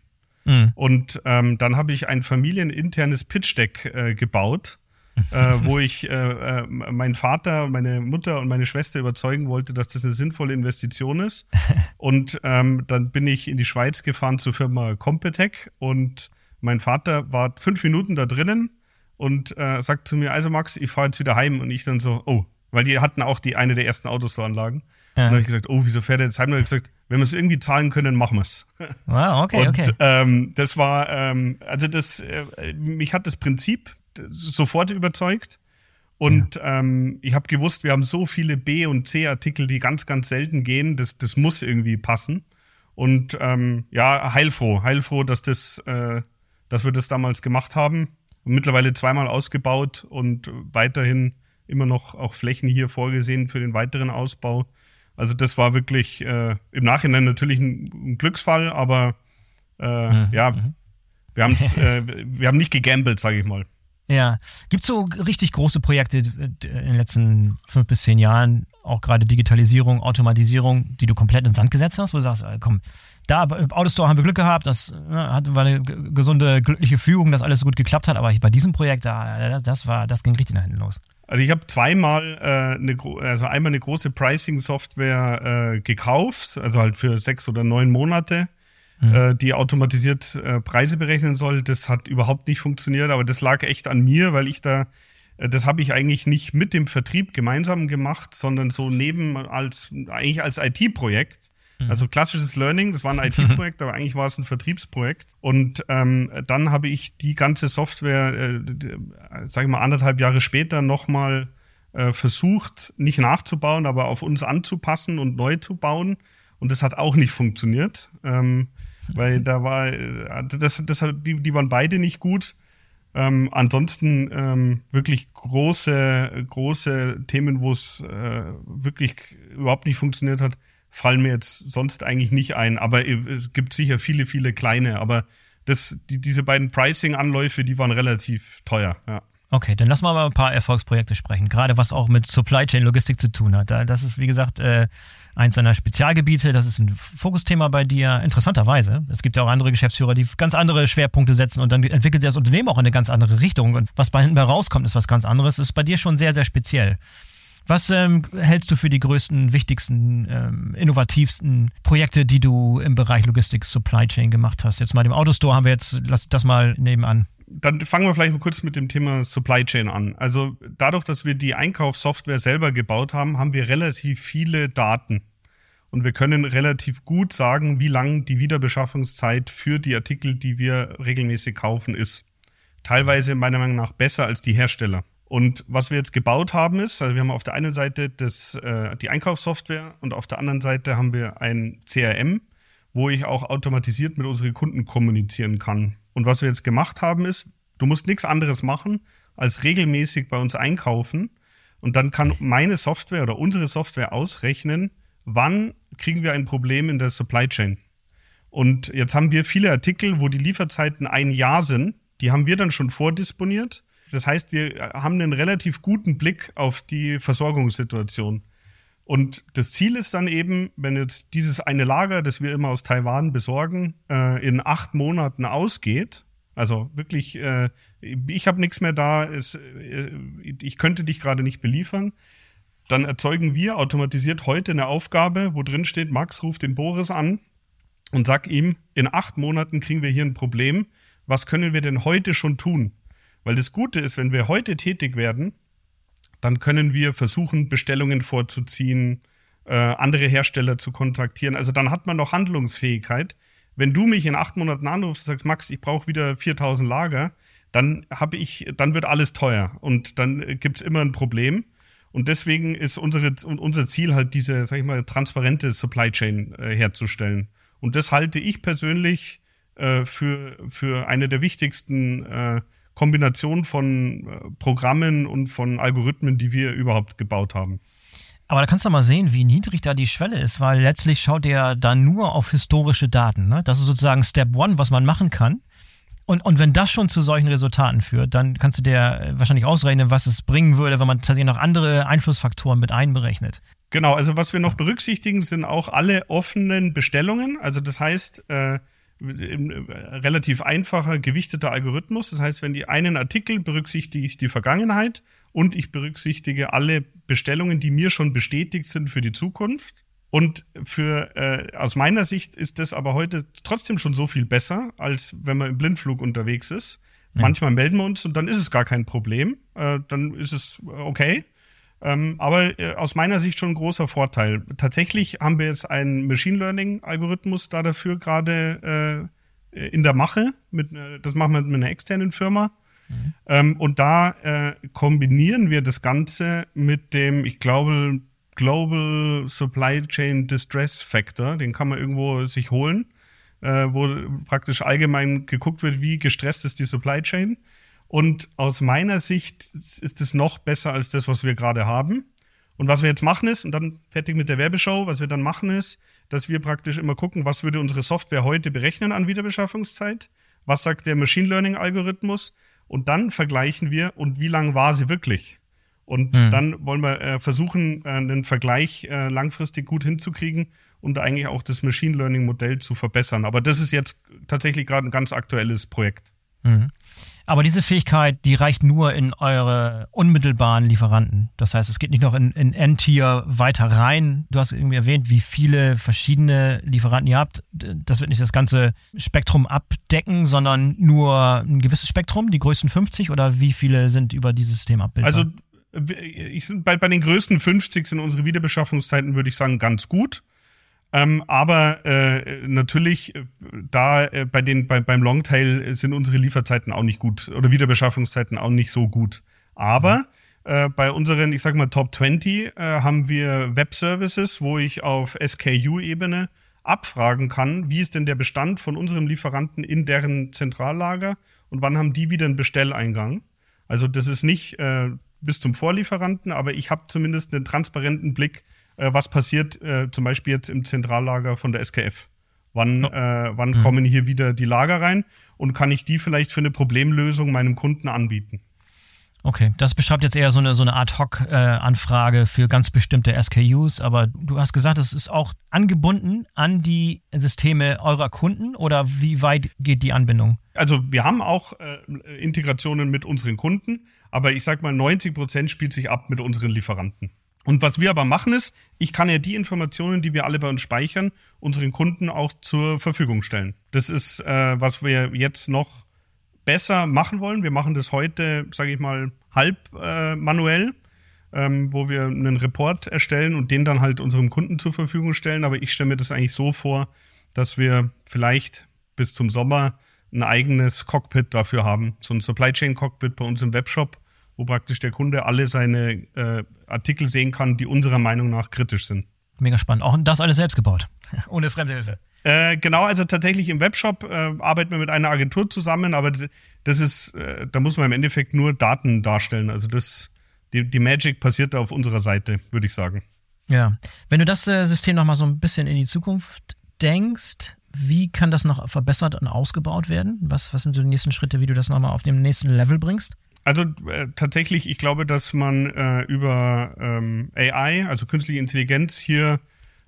Mhm. Und ähm, dann habe ich ein familieninternes Pitch-Deck äh, gebaut äh, wo ich äh, äh, meinen Vater, meine Mutter und meine Schwester überzeugen wollte, dass das eine sinnvolle Investition ist. Und ähm, dann bin ich in die Schweiz gefahren zur Firma Competech und mein Vater war fünf Minuten da drinnen und äh, sagt zu mir, also Max, ich fahre jetzt wieder heim. Und ich dann so, oh, weil die hatten auch die eine der ersten Autostoranlagen. Ja. Und dann habe ich gesagt, oh, wieso fährt er jetzt heim? Und ich gesagt, wenn wir es irgendwie zahlen können, machen wir es. Wow, okay, und, okay. Ähm, das war, ähm, also das, äh, mich hat das Prinzip sofort überzeugt. Und ja. ähm, ich habe gewusst, wir haben so viele B- und C-Artikel, die ganz, ganz selten gehen. Das, das muss irgendwie passen. Und ähm, ja, heilfroh, heilfroh, dass das, äh, dass wir das damals gemacht haben. Und mittlerweile zweimal ausgebaut und weiterhin immer noch auch Flächen hier vorgesehen für den weiteren Ausbau. Also das war wirklich äh, im Nachhinein natürlich ein, ein Glücksfall, aber äh, mhm. ja, mhm. wir, haben's, äh, wir haben nicht gegambelt, sage ich mal. Ja. Gibt es so richtig große Projekte in den letzten fünf bis zehn Jahren, auch gerade Digitalisierung, Automatisierung, die du komplett ins Sand gesetzt hast, wo du sagst, äh, komm, da im Autostore haben wir Glück gehabt, das ne, hat, war eine gesunde, glückliche Fügung, dass alles so gut geklappt hat, aber bei diesem Projekt, da, das war, das ging richtig nach hinten los. Also ich habe zweimal äh, eine, also einmal eine große Pricing-Software äh, gekauft, also halt für sechs oder neun Monate, mhm. äh, die automatisiert äh, Preise berechnen soll. Das hat überhaupt nicht funktioniert, aber das lag echt an mir, weil ich da, äh, das habe ich eigentlich nicht mit dem Vertrieb gemeinsam gemacht, sondern so neben als eigentlich als IT-Projekt. Mhm. Also klassisches Learning, das war ein IT-Projekt, aber eigentlich war es ein Vertriebsprojekt. Und ähm, dann habe ich die ganze Software, äh, sage ich mal, anderthalb Jahre später nochmal äh, versucht, nicht nachzubauen, aber auf uns anzupassen und neu zu bauen. Und das hat auch nicht funktioniert, ähm, weil mhm. da war, äh, das, das, die, die waren beide nicht gut. Ähm, ansonsten ähm, wirklich große, große Themen, wo es äh, wirklich überhaupt nicht funktioniert hat, fallen mir jetzt sonst eigentlich nicht ein. Aber es gibt sicher viele, viele kleine. Aber das, die, diese beiden Pricing-Anläufe, die waren relativ teuer, ja. Okay, dann lass mal ein paar Erfolgsprojekte sprechen, gerade was auch mit Supply Chain Logistik zu tun hat. Das ist, wie gesagt, äh, eins deiner Spezialgebiete, das ist ein Fokusthema bei dir, interessanterweise. Es gibt ja auch andere Geschäftsführer, die ganz andere Schwerpunkte setzen und dann entwickelt sich das Unternehmen auch in eine ganz andere Richtung. Und was bei hinten rauskommt, ist was ganz anderes. Ist bei dir schon sehr, sehr speziell. Was ähm, hältst du für die größten, wichtigsten, ähm, innovativsten Projekte, die du im Bereich Logistik, Supply Chain gemacht hast? Jetzt mal dem Autostore haben wir jetzt, lass das mal nebenan. Dann fangen wir vielleicht mal kurz mit dem Thema Supply Chain an. Also dadurch, dass wir die Einkaufssoftware selber gebaut haben, haben wir relativ viele Daten. Und wir können relativ gut sagen, wie lang die Wiederbeschaffungszeit für die Artikel, die wir regelmäßig kaufen, ist. Teilweise meiner Meinung nach besser als die Hersteller. Und was wir jetzt gebaut haben ist, also wir haben auf der einen Seite das, äh, die Einkaufssoftware und auf der anderen Seite haben wir ein CRM, wo ich auch automatisiert mit unseren Kunden kommunizieren kann. Und was wir jetzt gemacht haben ist, du musst nichts anderes machen, als regelmäßig bei uns einkaufen. Und dann kann meine Software oder unsere Software ausrechnen, wann kriegen wir ein Problem in der Supply Chain. Und jetzt haben wir viele Artikel, wo die Lieferzeiten ein Jahr sind. Die haben wir dann schon vordisponiert das heißt, wir haben einen relativ guten Blick auf die Versorgungssituation. Und das Ziel ist dann eben, wenn jetzt dieses eine Lager, das wir immer aus Taiwan besorgen, äh, in acht Monaten ausgeht, also wirklich, äh, ich habe nichts mehr da, es, äh, ich könnte dich gerade nicht beliefern, dann erzeugen wir automatisiert heute eine Aufgabe, wo drin steht, Max ruft den Boris an und sagt ihm, in acht Monaten kriegen wir hier ein Problem. Was können wir denn heute schon tun? Weil das Gute ist, wenn wir heute tätig werden, dann können wir versuchen, Bestellungen vorzuziehen, äh, andere Hersteller zu kontaktieren. Also dann hat man noch Handlungsfähigkeit. Wenn du mich in acht Monaten anrufst und sagst, Max, ich brauche wieder 4000 Lager, dann habe ich, dann wird alles teuer und dann gibt's immer ein Problem. Und deswegen ist unsere, unser Ziel halt diese, sag ich mal, transparente Supply Chain äh, herzustellen. Und das halte ich persönlich äh, für, für eine der wichtigsten äh, Kombination von äh, Programmen und von Algorithmen, die wir überhaupt gebaut haben. Aber da kannst du mal sehen, wie niedrig da die Schwelle ist, weil letztlich schaut der da nur auf historische Daten. Ne? Das ist sozusagen Step One, was man machen kann. Und, und wenn das schon zu solchen Resultaten führt, dann kannst du dir wahrscheinlich ausrechnen, was es bringen würde, wenn man tatsächlich noch andere Einflussfaktoren mit einberechnet. Genau, also was wir noch berücksichtigen, sind auch alle offenen Bestellungen. Also das heißt, äh, relativ einfacher, gewichteter Algorithmus. Das heißt, wenn die einen Artikel berücksichtige ich die Vergangenheit und ich berücksichtige alle Bestellungen, die mir schon bestätigt sind für die Zukunft. Und für äh, aus meiner Sicht ist das aber heute trotzdem schon so viel besser, als wenn man im Blindflug unterwegs ist. Ja. Manchmal melden wir uns und dann ist es gar kein Problem. Äh, dann ist es okay. Ähm, aber äh, aus meiner Sicht schon ein großer Vorteil. Tatsächlich haben wir jetzt einen Machine Learning Algorithmus da dafür gerade äh, in der Mache. Mit, äh, das machen wir mit einer externen Firma. Mhm. Ähm, und da äh, kombinieren wir das Ganze mit dem, ich glaube, Global Supply Chain Distress Factor. Den kann man irgendwo sich holen, äh, wo praktisch allgemein geguckt wird, wie gestresst ist die Supply Chain. Und aus meiner Sicht ist es noch besser als das, was wir gerade haben. Und was wir jetzt machen ist, und dann fertig mit der Werbeshow, was wir dann machen ist, dass wir praktisch immer gucken, was würde unsere Software heute berechnen an Wiederbeschaffungszeit, was sagt der Machine Learning Algorithmus und dann vergleichen wir und wie lang war sie wirklich. Und mhm. dann wollen wir äh, versuchen, äh, einen Vergleich äh, langfristig gut hinzukriegen und eigentlich auch das Machine Learning Modell zu verbessern. Aber das ist jetzt tatsächlich gerade ein ganz aktuelles Projekt. Mhm. Aber diese Fähigkeit, die reicht nur in eure unmittelbaren Lieferanten. Das heißt, es geht nicht noch in, in N-Tier weiter rein. Du hast irgendwie erwähnt, wie viele verschiedene Lieferanten ihr habt. Das wird nicht das ganze Spektrum abdecken, sondern nur ein gewisses Spektrum, die größten 50 oder wie viele sind über dieses System abbildbar? Also ich, bei, bei den größten 50 sind unsere Wiederbeschaffungszeiten, würde ich sagen, ganz gut. Ähm, aber äh, natürlich, äh, da äh, bei den, bei, beim Longtail sind unsere Lieferzeiten auch nicht gut oder Wiederbeschaffungszeiten auch nicht so gut. Aber äh, bei unseren, ich sag mal, Top 20 äh, haben wir Web-Services, wo ich auf SKU-Ebene abfragen kann, wie ist denn der Bestand von unserem Lieferanten in deren Zentrallager und wann haben die wieder einen Bestelleingang. Also das ist nicht äh, bis zum Vorlieferanten, aber ich habe zumindest einen transparenten Blick, äh, was passiert äh, zum Beispiel jetzt im Zentrallager von der SKF. Wann, ja. äh, wann mhm. kommen hier wieder die Lager rein und kann ich die vielleicht für eine Problemlösung meinem Kunden anbieten? Okay, das beschreibt jetzt eher so eine, so eine Ad-Hoc-Anfrage äh, für ganz bestimmte SKUs, aber du hast gesagt, es ist auch angebunden an die Systeme eurer Kunden oder wie weit geht die Anbindung? Also wir haben auch äh, Integrationen mit unseren Kunden, aber ich sag mal, 90 Prozent spielt sich ab mit unseren Lieferanten. Und was wir aber machen ist, ich kann ja die Informationen, die wir alle bei uns speichern, unseren Kunden auch zur Verfügung stellen. Das ist, äh, was wir jetzt noch besser machen wollen. Wir machen das heute, sage ich mal, halb äh, manuell, ähm, wo wir einen Report erstellen und den dann halt unserem Kunden zur Verfügung stellen. Aber ich stelle mir das eigentlich so vor, dass wir vielleicht bis zum Sommer ein eigenes Cockpit dafür haben. So ein Supply Chain Cockpit bei uns im Webshop, wo praktisch der Kunde alle seine äh, Artikel sehen kann, die unserer Meinung nach kritisch sind. Mega spannend. Auch das alles selbst gebaut. Ohne Fremdhilfe. Äh, genau, also tatsächlich im Webshop äh, arbeiten wir mit einer Agentur zusammen, aber das ist, äh, da muss man im Endeffekt nur Daten darstellen. Also das, die, die Magic passiert da auf unserer Seite, würde ich sagen. Ja, wenn du das äh, System nochmal so ein bisschen in die Zukunft denkst, wie kann das noch verbessert und ausgebaut werden? Was, was sind die nächsten Schritte, wie du das nochmal auf dem nächsten Level bringst? Also äh, tatsächlich, ich glaube, dass man äh, über ähm, AI, also künstliche Intelligenz, hier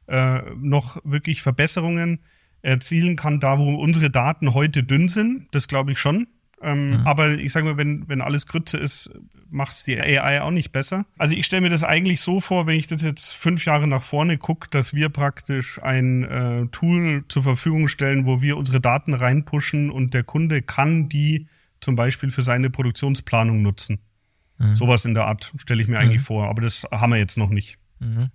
äh, noch wirklich Verbesserungen erzielen kann, da wo unsere Daten heute dünn sind. Das glaube ich schon. Ähm, mhm. Aber ich sage mal, wenn, wenn alles Grütze ist, macht es die AI auch nicht besser. Also ich stelle mir das eigentlich so vor, wenn ich das jetzt fünf Jahre nach vorne gucke, dass wir praktisch ein äh, Tool zur Verfügung stellen, wo wir unsere Daten reinpushen und der Kunde kann die zum Beispiel für seine Produktionsplanung nutzen. Mhm. Sowas in der Art stelle ich mir eigentlich mhm. vor, aber das haben wir jetzt noch nicht. Mhm.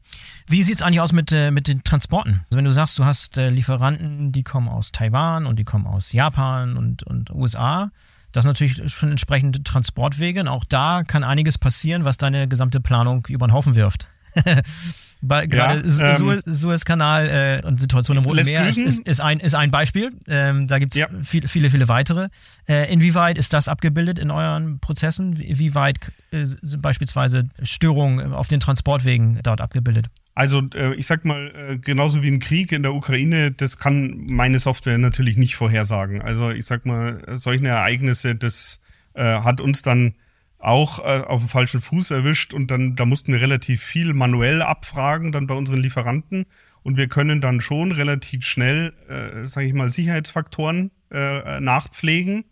Wie sieht es eigentlich aus mit, äh, mit den Transporten? Also wenn du sagst, du hast äh, Lieferanten, die kommen aus Taiwan und die kommen aus Japan und, und USA, das sind natürlich schon entsprechende Transportwege und auch da kann einiges passieren, was deine gesamte Planung über den Haufen wirft. Gerade ja, ähm, Suezkanal äh, und Situation im Roten Meer ist, ist, ist, ein, ist ein Beispiel. Ähm, da gibt es ja. viele, viele, viele weitere. Äh, inwieweit ist das abgebildet in euren Prozessen? Wie weit äh, sind beispielsweise Störungen auf den Transportwegen dort abgebildet? Also äh, ich sag mal, äh, genauso wie ein Krieg in der Ukraine, das kann meine Software natürlich nicht vorhersagen. Also ich sag mal, solche Ereignisse, das äh, hat uns dann auch äh, auf dem falschen Fuß erwischt und dann da mussten wir relativ viel manuell abfragen dann bei unseren Lieferanten und wir können dann schon relativ schnell, äh, sage ich mal, Sicherheitsfaktoren äh, nachpflegen,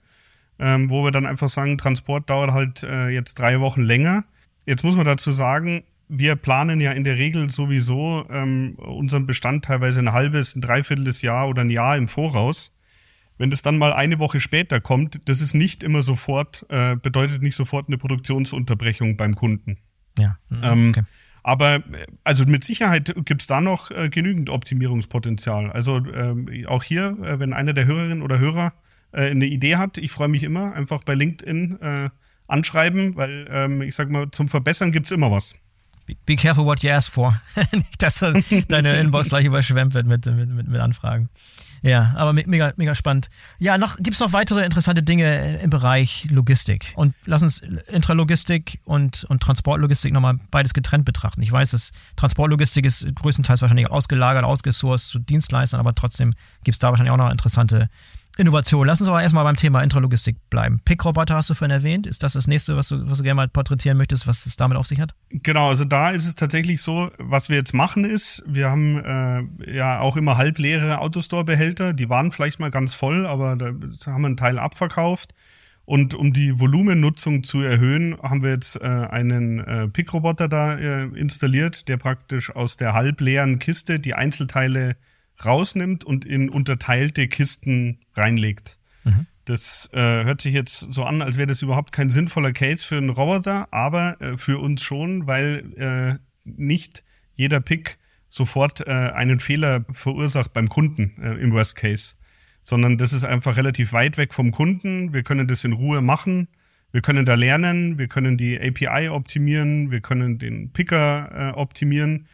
ähm, wo wir dann einfach sagen, Transport dauert halt äh, jetzt drei Wochen länger. Jetzt muss man dazu sagen, wir planen ja in der Regel sowieso ähm, unseren Bestand teilweise ein halbes, ein Dreiviertel Jahr oder ein Jahr im Voraus. Wenn das dann mal eine Woche später kommt, das ist nicht immer sofort, äh, bedeutet nicht sofort eine Produktionsunterbrechung beim Kunden. Ja. Mhm, ähm, okay. Aber also mit Sicherheit gibt's da noch äh, genügend Optimierungspotenzial. Also ähm, auch hier, äh, wenn einer der Hörerinnen oder Hörer äh, eine Idee hat, ich freue mich immer, einfach bei LinkedIn äh, anschreiben, weil ähm, ich sag mal, zum Verbessern gibt's immer was. Be careful what you ask for. Nicht, dass deine Inbox gleich überschwemmt wird mit, mit, mit, mit Anfragen. Ja, aber mega, mega spannend. Ja, noch, gibt es noch weitere interessante Dinge im Bereich Logistik? Und lass uns Intralogistik und, und Transportlogistik nochmal beides getrennt betrachten. Ich weiß, dass Transportlogistik ist größtenteils wahrscheinlich ausgelagert, ausgesourced zu Dienstleistern, aber trotzdem gibt es da wahrscheinlich auch noch interessante Innovation. Lass uns aber erstmal beim Thema Intralogistik bleiben. Pickroboter hast du vorhin erwähnt. Ist das das nächste, was du, was du gerne mal porträtieren möchtest, was es damit auf sich hat? Genau, also da ist es tatsächlich so, was wir jetzt machen ist, wir haben äh, ja auch immer halbleere Autostore-Behälter. Die waren vielleicht mal ganz voll, aber da haben wir einen Teil abverkauft. Und um die Volumennutzung zu erhöhen, haben wir jetzt äh, einen äh, Pickroboter da äh, installiert, der praktisch aus der halbleeren Kiste die Einzelteile rausnimmt und in unterteilte Kisten reinlegt. Mhm. Das äh, hört sich jetzt so an, als wäre das überhaupt kein sinnvoller Case für einen Roboter, aber äh, für uns schon, weil äh, nicht jeder Pick sofort äh, einen Fehler verursacht beim Kunden äh, im Worst Case, sondern das ist einfach relativ weit weg vom Kunden. Wir können das in Ruhe machen. Wir können da lernen, wir können die API optimieren, wir können den Picker äh, optimieren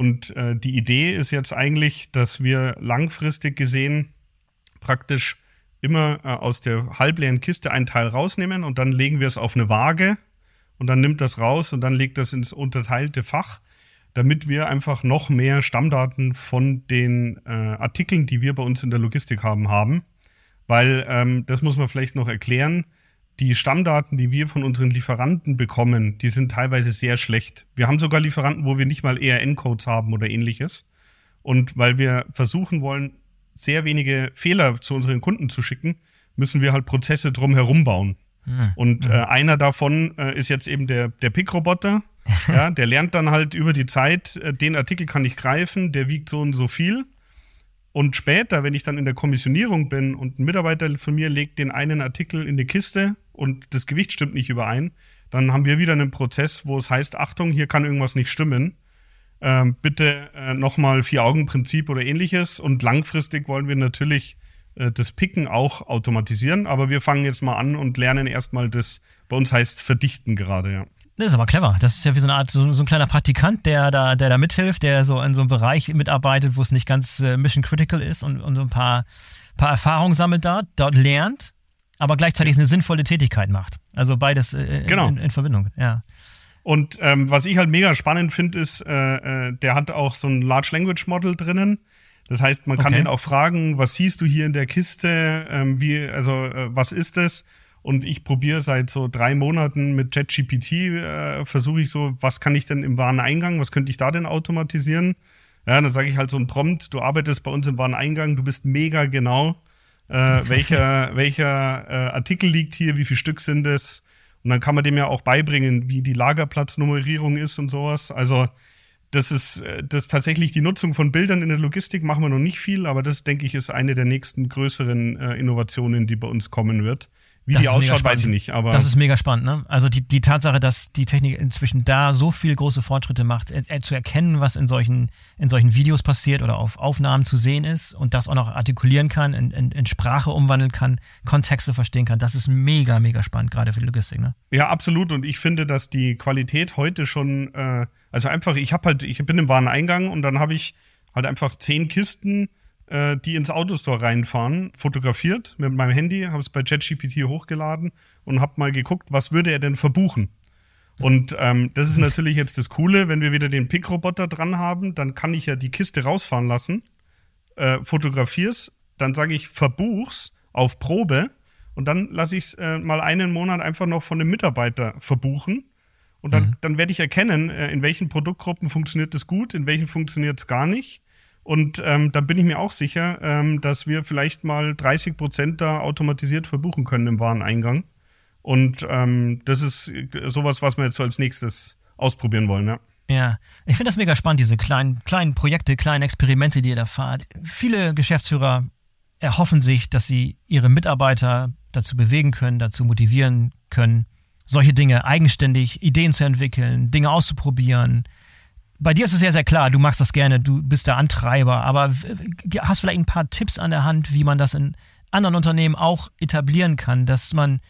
und äh, die Idee ist jetzt eigentlich, dass wir langfristig gesehen praktisch immer äh, aus der halbleeren Kiste einen Teil rausnehmen und dann legen wir es auf eine Waage und dann nimmt das raus und dann legt das ins unterteilte Fach, damit wir einfach noch mehr Stammdaten von den äh, Artikeln, die wir bei uns in der Logistik haben, haben. Weil ähm, das muss man vielleicht noch erklären die Stammdaten, die wir von unseren Lieferanten bekommen, die sind teilweise sehr schlecht. Wir haben sogar Lieferanten, wo wir nicht mal ERN-Codes haben oder ähnliches. Und weil wir versuchen wollen, sehr wenige Fehler zu unseren Kunden zu schicken, müssen wir halt Prozesse drumherum bauen. Mhm. Und äh, einer davon äh, ist jetzt eben der, der Pick-Roboter. ja, der lernt dann halt über die Zeit, äh, den Artikel kann ich greifen, der wiegt so und so viel. Und später, wenn ich dann in der Kommissionierung bin und ein Mitarbeiter von mir legt den einen Artikel in die Kiste und das Gewicht stimmt nicht überein, dann haben wir wieder einen Prozess, wo es heißt, Achtung, hier kann irgendwas nicht stimmen. Ähm, bitte äh, nochmal Vier-Augen-Prinzip oder ähnliches. Und langfristig wollen wir natürlich äh, das Picken auch automatisieren. Aber wir fangen jetzt mal an und lernen erstmal das, bei uns heißt Verdichten gerade, ja. Das ist aber clever. Das ist ja wie so eine Art, so, so, ein kleiner Praktikant, der da, der da mithilft, der so in so einem Bereich mitarbeitet, wo es nicht ganz äh, mission critical ist und, und so ein paar, paar Erfahrungen sammelt dort, dort lernt aber gleichzeitig eine sinnvolle Tätigkeit macht. Also beides äh, genau. in, in, Verbindung, ja. Und ähm, was ich halt mega spannend finde, ist, äh, äh, der hat auch so ein Large Language Model drinnen. Das heißt, man kann okay. den auch fragen, was siehst du hier in der Kiste? Ähm, wie, also äh, was ist das? Und ich probiere seit so drei Monaten mit ChatGPT, äh, versuche ich so, was kann ich denn im Wareneingang, was könnte ich da denn automatisieren? Ja, dann sage ich halt so ein Prompt, du arbeitest bei uns im Wareneingang, du bist mega genau äh, welcher, welcher äh, Artikel liegt hier, wie viele Stück sind es. Und dann kann man dem ja auch beibringen, wie die Lagerplatznummerierung ist und sowas. Also das ist äh, das tatsächlich die Nutzung von Bildern in der Logistik machen wir noch nicht viel, aber das denke ich ist eine der nächsten größeren äh, Innovationen, die bei uns kommen wird. Wie das die ausschaut, weiß ich nicht. Aber das ist mega spannend. Ne? Also die, die Tatsache, dass die Technik inzwischen da so viel große Fortschritte macht, äh, zu erkennen, was in solchen, in solchen Videos passiert oder auf Aufnahmen zu sehen ist und das auch noch artikulieren kann, in, in, in Sprache umwandeln kann, Kontexte verstehen kann, das ist mega, mega spannend, gerade für die Logistik. Ne? Ja, absolut. Und ich finde, dass die Qualität heute schon, äh, also einfach, ich habe halt, ich bin im Wareneingang und dann habe ich halt einfach zehn Kisten äh, die ins Autostore reinfahren, fotografiert mit meinem Handy, habe es bei ChatGPT hochgeladen und habe mal geguckt, was würde er denn verbuchen. Und ähm, das ist natürlich jetzt das Coole, wenn wir wieder den Pick-Roboter dran haben, dann kann ich ja die Kiste rausfahren lassen, äh, fotografier's, dann sage ich, verbuch's auf Probe und dann lasse ich es äh, mal einen Monat einfach noch von dem Mitarbeiter verbuchen. Und dann, mhm. dann werde ich erkennen, äh, in welchen Produktgruppen funktioniert das gut, in welchen funktioniert es gar nicht. Und ähm, dann bin ich mir auch sicher, ähm, dass wir vielleicht mal 30 Prozent da automatisiert verbuchen können im Wareneingang. Und ähm, das ist sowas, was wir jetzt so als nächstes ausprobieren wollen, ja. Ja, ich finde das mega spannend, diese kleinen, kleinen Projekte, kleinen Experimente, die ihr da fahrt. Viele Geschäftsführer erhoffen sich, dass sie ihre Mitarbeiter dazu bewegen können, dazu motivieren können, solche Dinge eigenständig, Ideen zu entwickeln, Dinge auszuprobieren, bei dir ist es sehr, sehr klar, du machst das gerne, du bist der Antreiber, aber hast vielleicht ein paar Tipps an der Hand, wie man das in anderen Unternehmen auch etablieren kann, dass man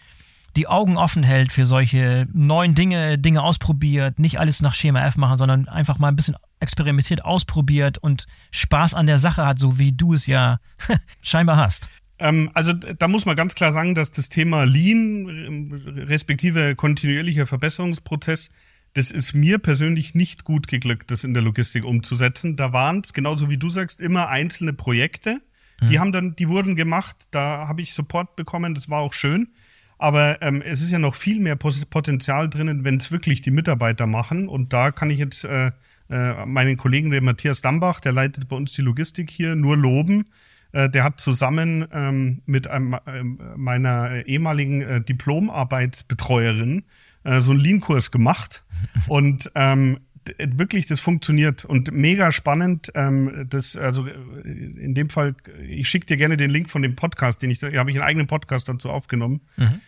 die Augen offen hält für solche neuen Dinge, Dinge ausprobiert, nicht alles nach Schema F machen, sondern einfach mal ein bisschen experimentiert, ausprobiert und Spaß an der Sache hat, so wie du es ja scheinbar hast. Ähm, also da muss man ganz klar sagen, dass das Thema Lean respektive kontinuierlicher Verbesserungsprozess das ist mir persönlich nicht gut geglückt, das in der Logistik umzusetzen. Da waren es, genauso wie du sagst, immer einzelne Projekte. Die mhm. haben dann, die wurden gemacht, da habe ich Support bekommen, das war auch schön. Aber ähm, es ist ja noch viel mehr Potenzial drinnen, wenn es wirklich die Mitarbeiter machen. Und da kann ich jetzt äh, äh, meinen Kollegen, den Matthias Dambach, der leitet bei uns die Logistik hier, nur loben. Äh, der hat zusammen ähm, mit einem, äh, meiner ehemaligen äh, Diplomarbeitsbetreuerin äh, so einen Lean-Kurs gemacht. Und ähm, wirklich, das funktioniert und mega spannend. Ähm, das, also in dem Fall, ich schicke dir gerne den Link von dem Podcast, den ich, da habe ich einen eigenen Podcast dazu aufgenommen. Mhm.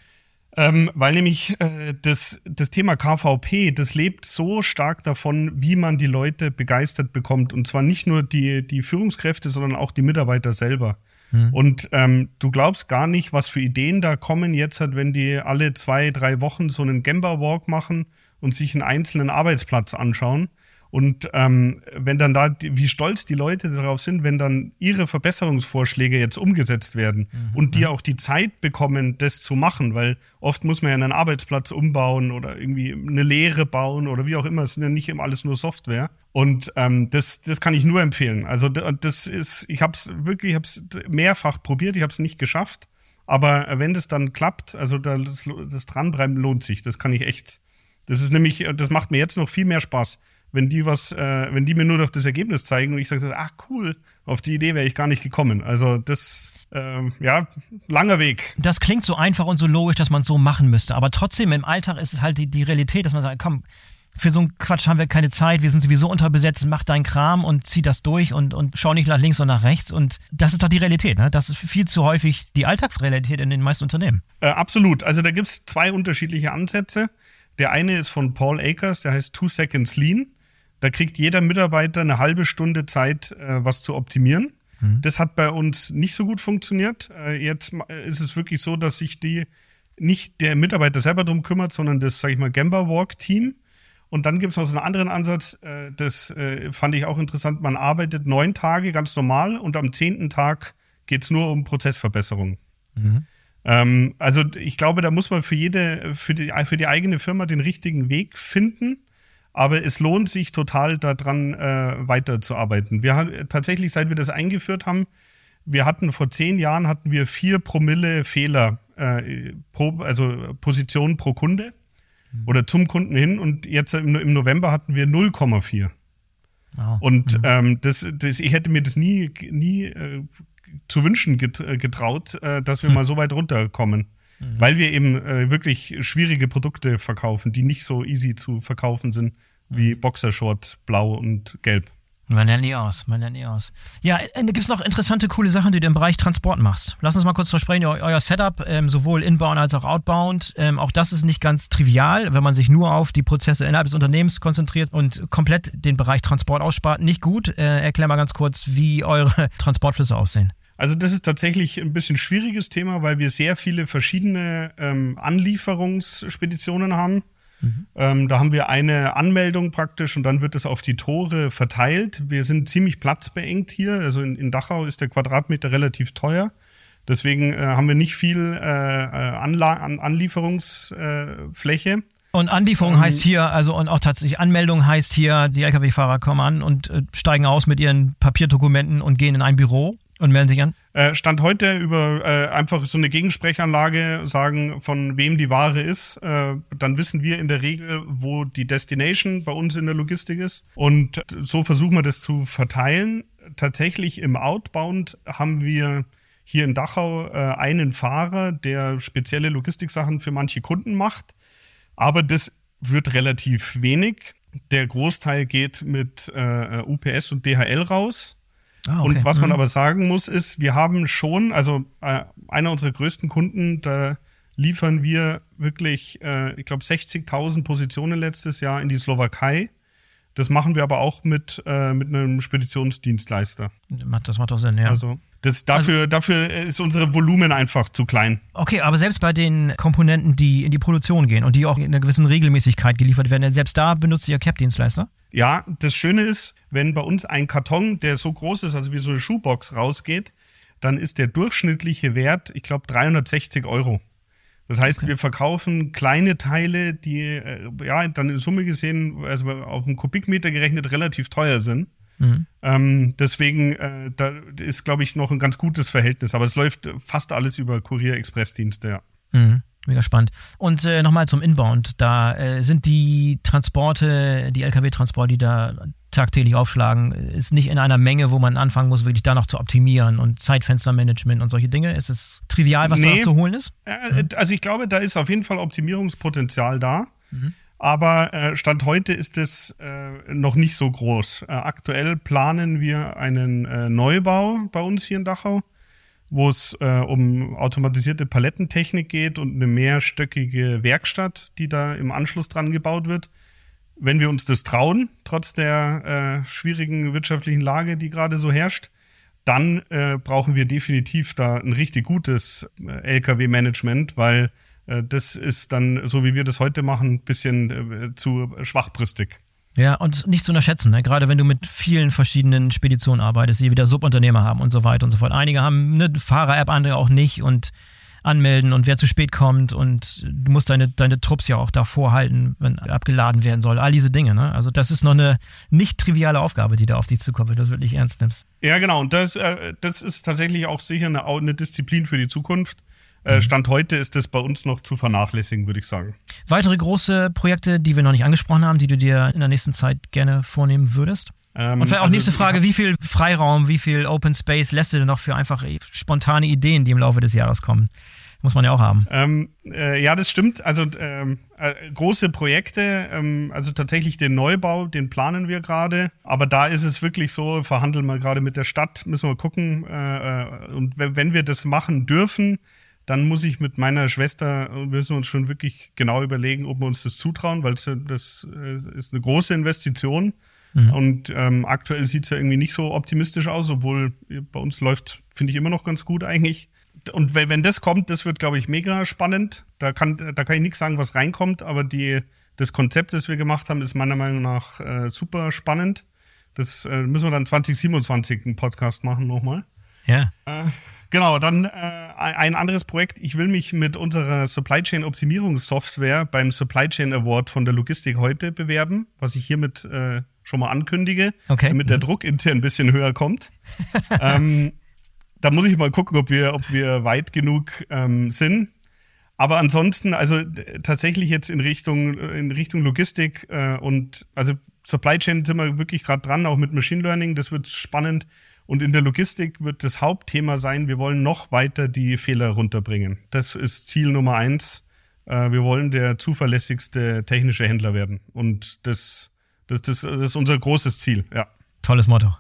Ähm, weil nämlich äh, das, das Thema KVP, das lebt so stark davon, wie man die Leute begeistert bekommt. Und zwar nicht nur die, die Führungskräfte, sondern auch die Mitarbeiter selber. Mhm. Und ähm, du glaubst gar nicht, was für Ideen da kommen jetzt, halt, wenn die alle zwei, drei Wochen so einen Gemba-Walk machen und sich einen einzelnen Arbeitsplatz anschauen. Und ähm, wenn dann da, wie stolz die Leute darauf sind, wenn dann ihre Verbesserungsvorschläge jetzt umgesetzt werden mhm. und die auch die Zeit bekommen, das zu machen, weil oft muss man ja einen Arbeitsplatz umbauen oder irgendwie eine Lehre bauen oder wie auch immer. Es sind ja nicht immer alles nur Software. Und ähm, das, das kann ich nur empfehlen. Also das ist, ich habe es wirklich, ich habe es mehrfach probiert, ich habe es nicht geschafft. Aber wenn das dann klappt, also das, das Dranbleiben lohnt sich. Das kann ich echt. Das ist nämlich, das macht mir jetzt noch viel mehr Spaß wenn die was, äh, wenn die mir nur noch das Ergebnis zeigen und ich sage, ach cool, auf die Idee wäre ich gar nicht gekommen. Also das, äh, ja, langer Weg. Das klingt so einfach und so logisch, dass man es so machen müsste. Aber trotzdem im Alltag ist es halt die, die Realität, dass man sagt, komm, für so einen Quatsch haben wir keine Zeit, wir sind sowieso unterbesetzt, mach deinen Kram und zieh das durch und, und schau nicht nach links und nach rechts. Und das ist doch die Realität, ne? Das ist viel zu häufig die Alltagsrealität in den meisten Unternehmen. Äh, absolut. Also da gibt's zwei unterschiedliche Ansätze. Der eine ist von Paul Akers, der heißt Two Seconds Lean. Da kriegt jeder Mitarbeiter eine halbe Stunde Zeit, äh, was zu optimieren. Mhm. Das hat bei uns nicht so gut funktioniert. Äh, jetzt ist es wirklich so, dass sich die nicht der Mitarbeiter selber drum kümmert, sondern das, sag ich mal, Gamba Walk Team. Und dann gibt es noch so einen anderen Ansatz, äh, das äh, fand ich auch interessant. Man arbeitet neun Tage ganz normal und am zehnten Tag geht's nur um Prozessverbesserung. Mhm. Ähm, also ich glaube, da muss man für jede, für die, für die eigene Firma den richtigen Weg finden. Aber es lohnt sich total daran äh, weiterzuarbeiten. Wir haben tatsächlich, seit wir das eingeführt haben, wir hatten vor zehn Jahren hatten wir vier Promille Fehler äh, pro, also Position pro Kunde mhm. oder zum Kunden hin und jetzt im, im November hatten wir 0,4. Oh. Und mhm. ähm, das, das, ich hätte mir das nie, nie äh, zu wünschen getraut, äh, dass wir hm. mal so weit runterkommen. Mhm. Weil wir eben äh, wirklich schwierige Produkte verkaufen, die nicht so easy zu verkaufen sind wie mhm. Boxershort blau und gelb. Man lernt nie aus, man lernt nie aus. Ja, äh, gibt es noch interessante, coole Sachen, die du im Bereich Transport machst. Lass uns mal kurz sprechen, euer, euer Setup, ähm, sowohl inbound als auch outbound. Ähm, auch das ist nicht ganz trivial, wenn man sich nur auf die Prozesse innerhalb des Unternehmens konzentriert und komplett den Bereich Transport ausspart. Nicht gut. Äh, erklär mal ganz kurz, wie eure Transportflüsse aussehen. Also das ist tatsächlich ein bisschen schwieriges Thema, weil wir sehr viele verschiedene ähm, Anlieferungsspeditionen haben. Mhm. Ähm, da haben wir eine Anmeldung praktisch und dann wird es auf die Tore verteilt. Wir sind ziemlich platzbeengt hier. Also in, in Dachau ist der Quadratmeter relativ teuer. Deswegen äh, haben wir nicht viel äh, äh Anla an Anlieferungsfläche. Äh, und Anlieferung ähm, heißt hier, also und auch tatsächlich Anmeldung heißt hier, die Lkw-Fahrer kommen an und äh, steigen aus mit ihren Papierdokumenten und gehen in ein Büro und melden sich an? Äh, Stand heute über äh, einfach so eine Gegensprechanlage sagen, von wem die Ware ist. Äh, dann wissen wir in der Regel, wo die Destination bei uns in der Logistik ist. Und so versuchen wir das zu verteilen. Tatsächlich im Outbound haben wir hier in Dachau äh, einen Fahrer, der spezielle Logistiksachen für manche Kunden macht. Aber das wird relativ wenig. Der Großteil geht mit äh, UPS und DHL raus. Ah, okay. Und was man mhm. aber sagen muss, ist, wir haben schon, also äh, einer unserer größten Kunden, da liefern wir wirklich, äh, ich glaube, 60.000 Positionen letztes Jahr in die Slowakei. Das machen wir aber auch mit, äh, mit einem Speditionsdienstleister. Das macht doch Sinn, ja. Also das, dafür, also, dafür ist unsere Volumen einfach zu klein. Okay, aber selbst bei den Komponenten, die in die Produktion gehen und die auch in einer gewissen Regelmäßigkeit geliefert werden, selbst da benutzt ihr Cap-Dienstleister? Ja, das Schöne ist, wenn bei uns ein Karton, der so groß ist, also wie so eine Schuhbox rausgeht, dann ist der durchschnittliche Wert, ich glaube, 360 Euro. Das heißt, okay. wir verkaufen kleine Teile, die äh, ja dann in Summe gesehen, also auf einen Kubikmeter gerechnet, relativ teuer sind. Mhm. Ähm, deswegen, äh, da ist, glaube ich, noch ein ganz gutes Verhältnis. Aber es läuft fast alles über Kurier-Express-Dienste, ja. Mhm. Mega spannend. Und äh, nochmal zum Inbound. Da äh, sind die Transporte, die Lkw-Transporte, die da tagtäglich aufschlagen, ist nicht in einer Menge, wo man anfangen muss, wirklich da noch zu optimieren und Zeitfenstermanagement und solche Dinge. Ist es trivial, was nee. da zu holen ist? Äh, also ich glaube, da ist auf jeden Fall Optimierungspotenzial da. Mhm. Aber äh, Stand heute ist es äh, noch nicht so groß. Äh, aktuell planen wir einen äh, Neubau bei uns hier in Dachau wo es äh, um automatisierte Palettentechnik geht und eine mehrstöckige Werkstatt, die da im Anschluss dran gebaut wird. Wenn wir uns das trauen, trotz der äh, schwierigen wirtschaftlichen Lage, die gerade so herrscht, dann äh, brauchen wir definitiv da ein richtig gutes äh, Lkw-Management, weil äh, das ist dann, so wie wir das heute machen, ein bisschen äh, zu schwachbrüstig. Ja, und nicht zu unterschätzen, ne? gerade wenn du mit vielen verschiedenen Speditionen arbeitest, die wieder Subunternehmer haben und so weiter und so fort. Einige haben eine Fahrer-App, andere auch nicht und anmelden und wer zu spät kommt und du musst deine, deine Trupps ja auch davor halten, wenn abgeladen werden soll. All diese Dinge. Ne? Also das ist noch eine nicht triviale Aufgabe, die da auf dich zukommt, wenn du das wirklich ernst nimmst. Ja, genau. Und das, äh, das ist tatsächlich auch sicher eine, eine Disziplin für die Zukunft. Stand heute ist das bei uns noch zu vernachlässigen, würde ich sagen. Weitere große Projekte, die wir noch nicht angesprochen haben, die du dir in der nächsten Zeit gerne vornehmen würdest? Ähm, Und vielleicht auch also nächste Frage, wie viel Freiraum, wie viel Open Space lässt du denn noch für einfach spontane Ideen, die im Laufe des Jahres kommen? Muss man ja auch haben. Ähm, äh, ja, das stimmt. Also ähm, äh, große Projekte, ähm, also tatsächlich den Neubau, den planen wir gerade. Aber da ist es wirklich so, verhandeln wir gerade mit der Stadt, müssen wir gucken. Äh, äh und wenn wir das machen dürfen, dann muss ich mit meiner Schwester, müssen wir uns schon wirklich genau überlegen, ob wir uns das zutrauen, weil das äh, ist eine große Investition. Mhm. Und ähm, aktuell sieht es ja irgendwie nicht so optimistisch aus, obwohl bei uns läuft, finde ich, immer noch ganz gut eigentlich. Und wenn, wenn das kommt, das wird, glaube ich, mega spannend. Da kann, da kann ich nichts sagen, was reinkommt, aber die, das Konzept, das wir gemacht haben, ist meiner Meinung nach äh, super spannend. Das äh, müssen wir dann 2027 einen Podcast machen nochmal. Ja. Äh, Genau, dann äh, ein anderes Projekt. Ich will mich mit unserer Supply Chain Optimierungssoftware beim Supply Chain Award von der Logistik heute bewerben, was ich hiermit äh, schon mal ankündige, okay. damit der mhm. Druck intern ein bisschen höher kommt. ähm, da muss ich mal gucken, ob wir, ob wir weit genug ähm, sind. Aber ansonsten, also tatsächlich jetzt in Richtung, in Richtung Logistik äh, und also Supply Chain sind wir wirklich gerade dran, auch mit Machine Learning. Das wird spannend. Und in der Logistik wird das Hauptthema sein, wir wollen noch weiter die Fehler runterbringen. Das ist Ziel Nummer eins. Äh, wir wollen der zuverlässigste technische Händler werden. Und das, das, das, das ist unser großes Ziel, ja. Tolles Motto.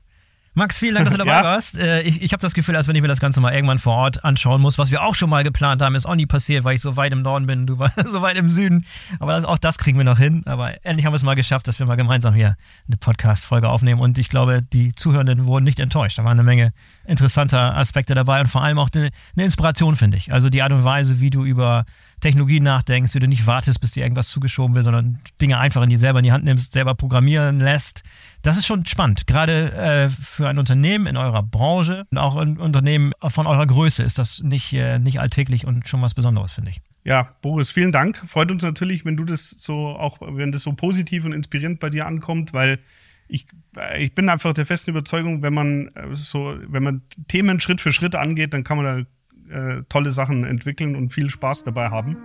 Max, vielen Dank, dass du dabei ja. warst. Äh, ich ich habe das Gefühl, als wenn ich mir das Ganze mal irgendwann vor Ort anschauen muss. Was wir auch schon mal geplant haben, ist auch nie passiert, weil ich so weit im Norden bin, du warst so weit im Süden. Aber das, auch das kriegen wir noch hin. Aber endlich haben wir es mal geschafft, dass wir mal gemeinsam hier eine Podcast-Folge aufnehmen. Und ich glaube, die Zuhörenden wurden nicht enttäuscht. Da waren eine Menge interessanter Aspekte dabei und vor allem auch eine, eine Inspiration, finde ich. Also die Art und Weise, wie du über Technologie nachdenkst, wie du nicht wartest, bis dir irgendwas zugeschoben wird, sondern Dinge einfach in dir selber in die Hand nimmst, selber programmieren lässt. Das ist schon spannend. Gerade äh, für ein Unternehmen in eurer Branche und auch ein Unternehmen von eurer Größe ist das nicht, äh, nicht alltäglich und schon was Besonderes, finde ich. Ja, Boris, vielen Dank. Freut uns natürlich, wenn du das so auch, wenn das so positiv und inspirierend bei dir ankommt, weil ich, äh, ich bin einfach der festen Überzeugung, wenn man äh, so, wenn man Themen Schritt für Schritt angeht, dann kann man da äh, tolle Sachen entwickeln und viel Spaß dabei haben.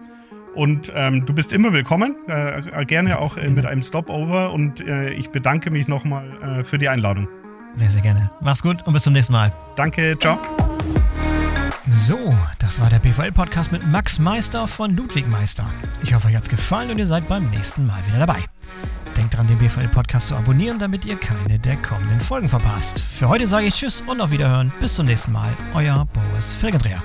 Und ähm, du bist immer willkommen, äh, gerne auch äh, mit einem Stopover. Und äh, ich bedanke mich nochmal äh, für die Einladung. Sehr, sehr gerne. Mach's gut und bis zum nächsten Mal. Danke, ciao. So, das war der BVL-Podcast mit Max Meister von Ludwig Meister. Ich hoffe, euch hat's gefallen und ihr seid beim nächsten Mal wieder dabei. Denkt dran, den BVL-Podcast zu abonnieren, damit ihr keine der kommenden Folgen verpasst. Für heute sage ich Tschüss und auf Wiederhören. Bis zum nächsten Mal. Euer Boris Felgendreher.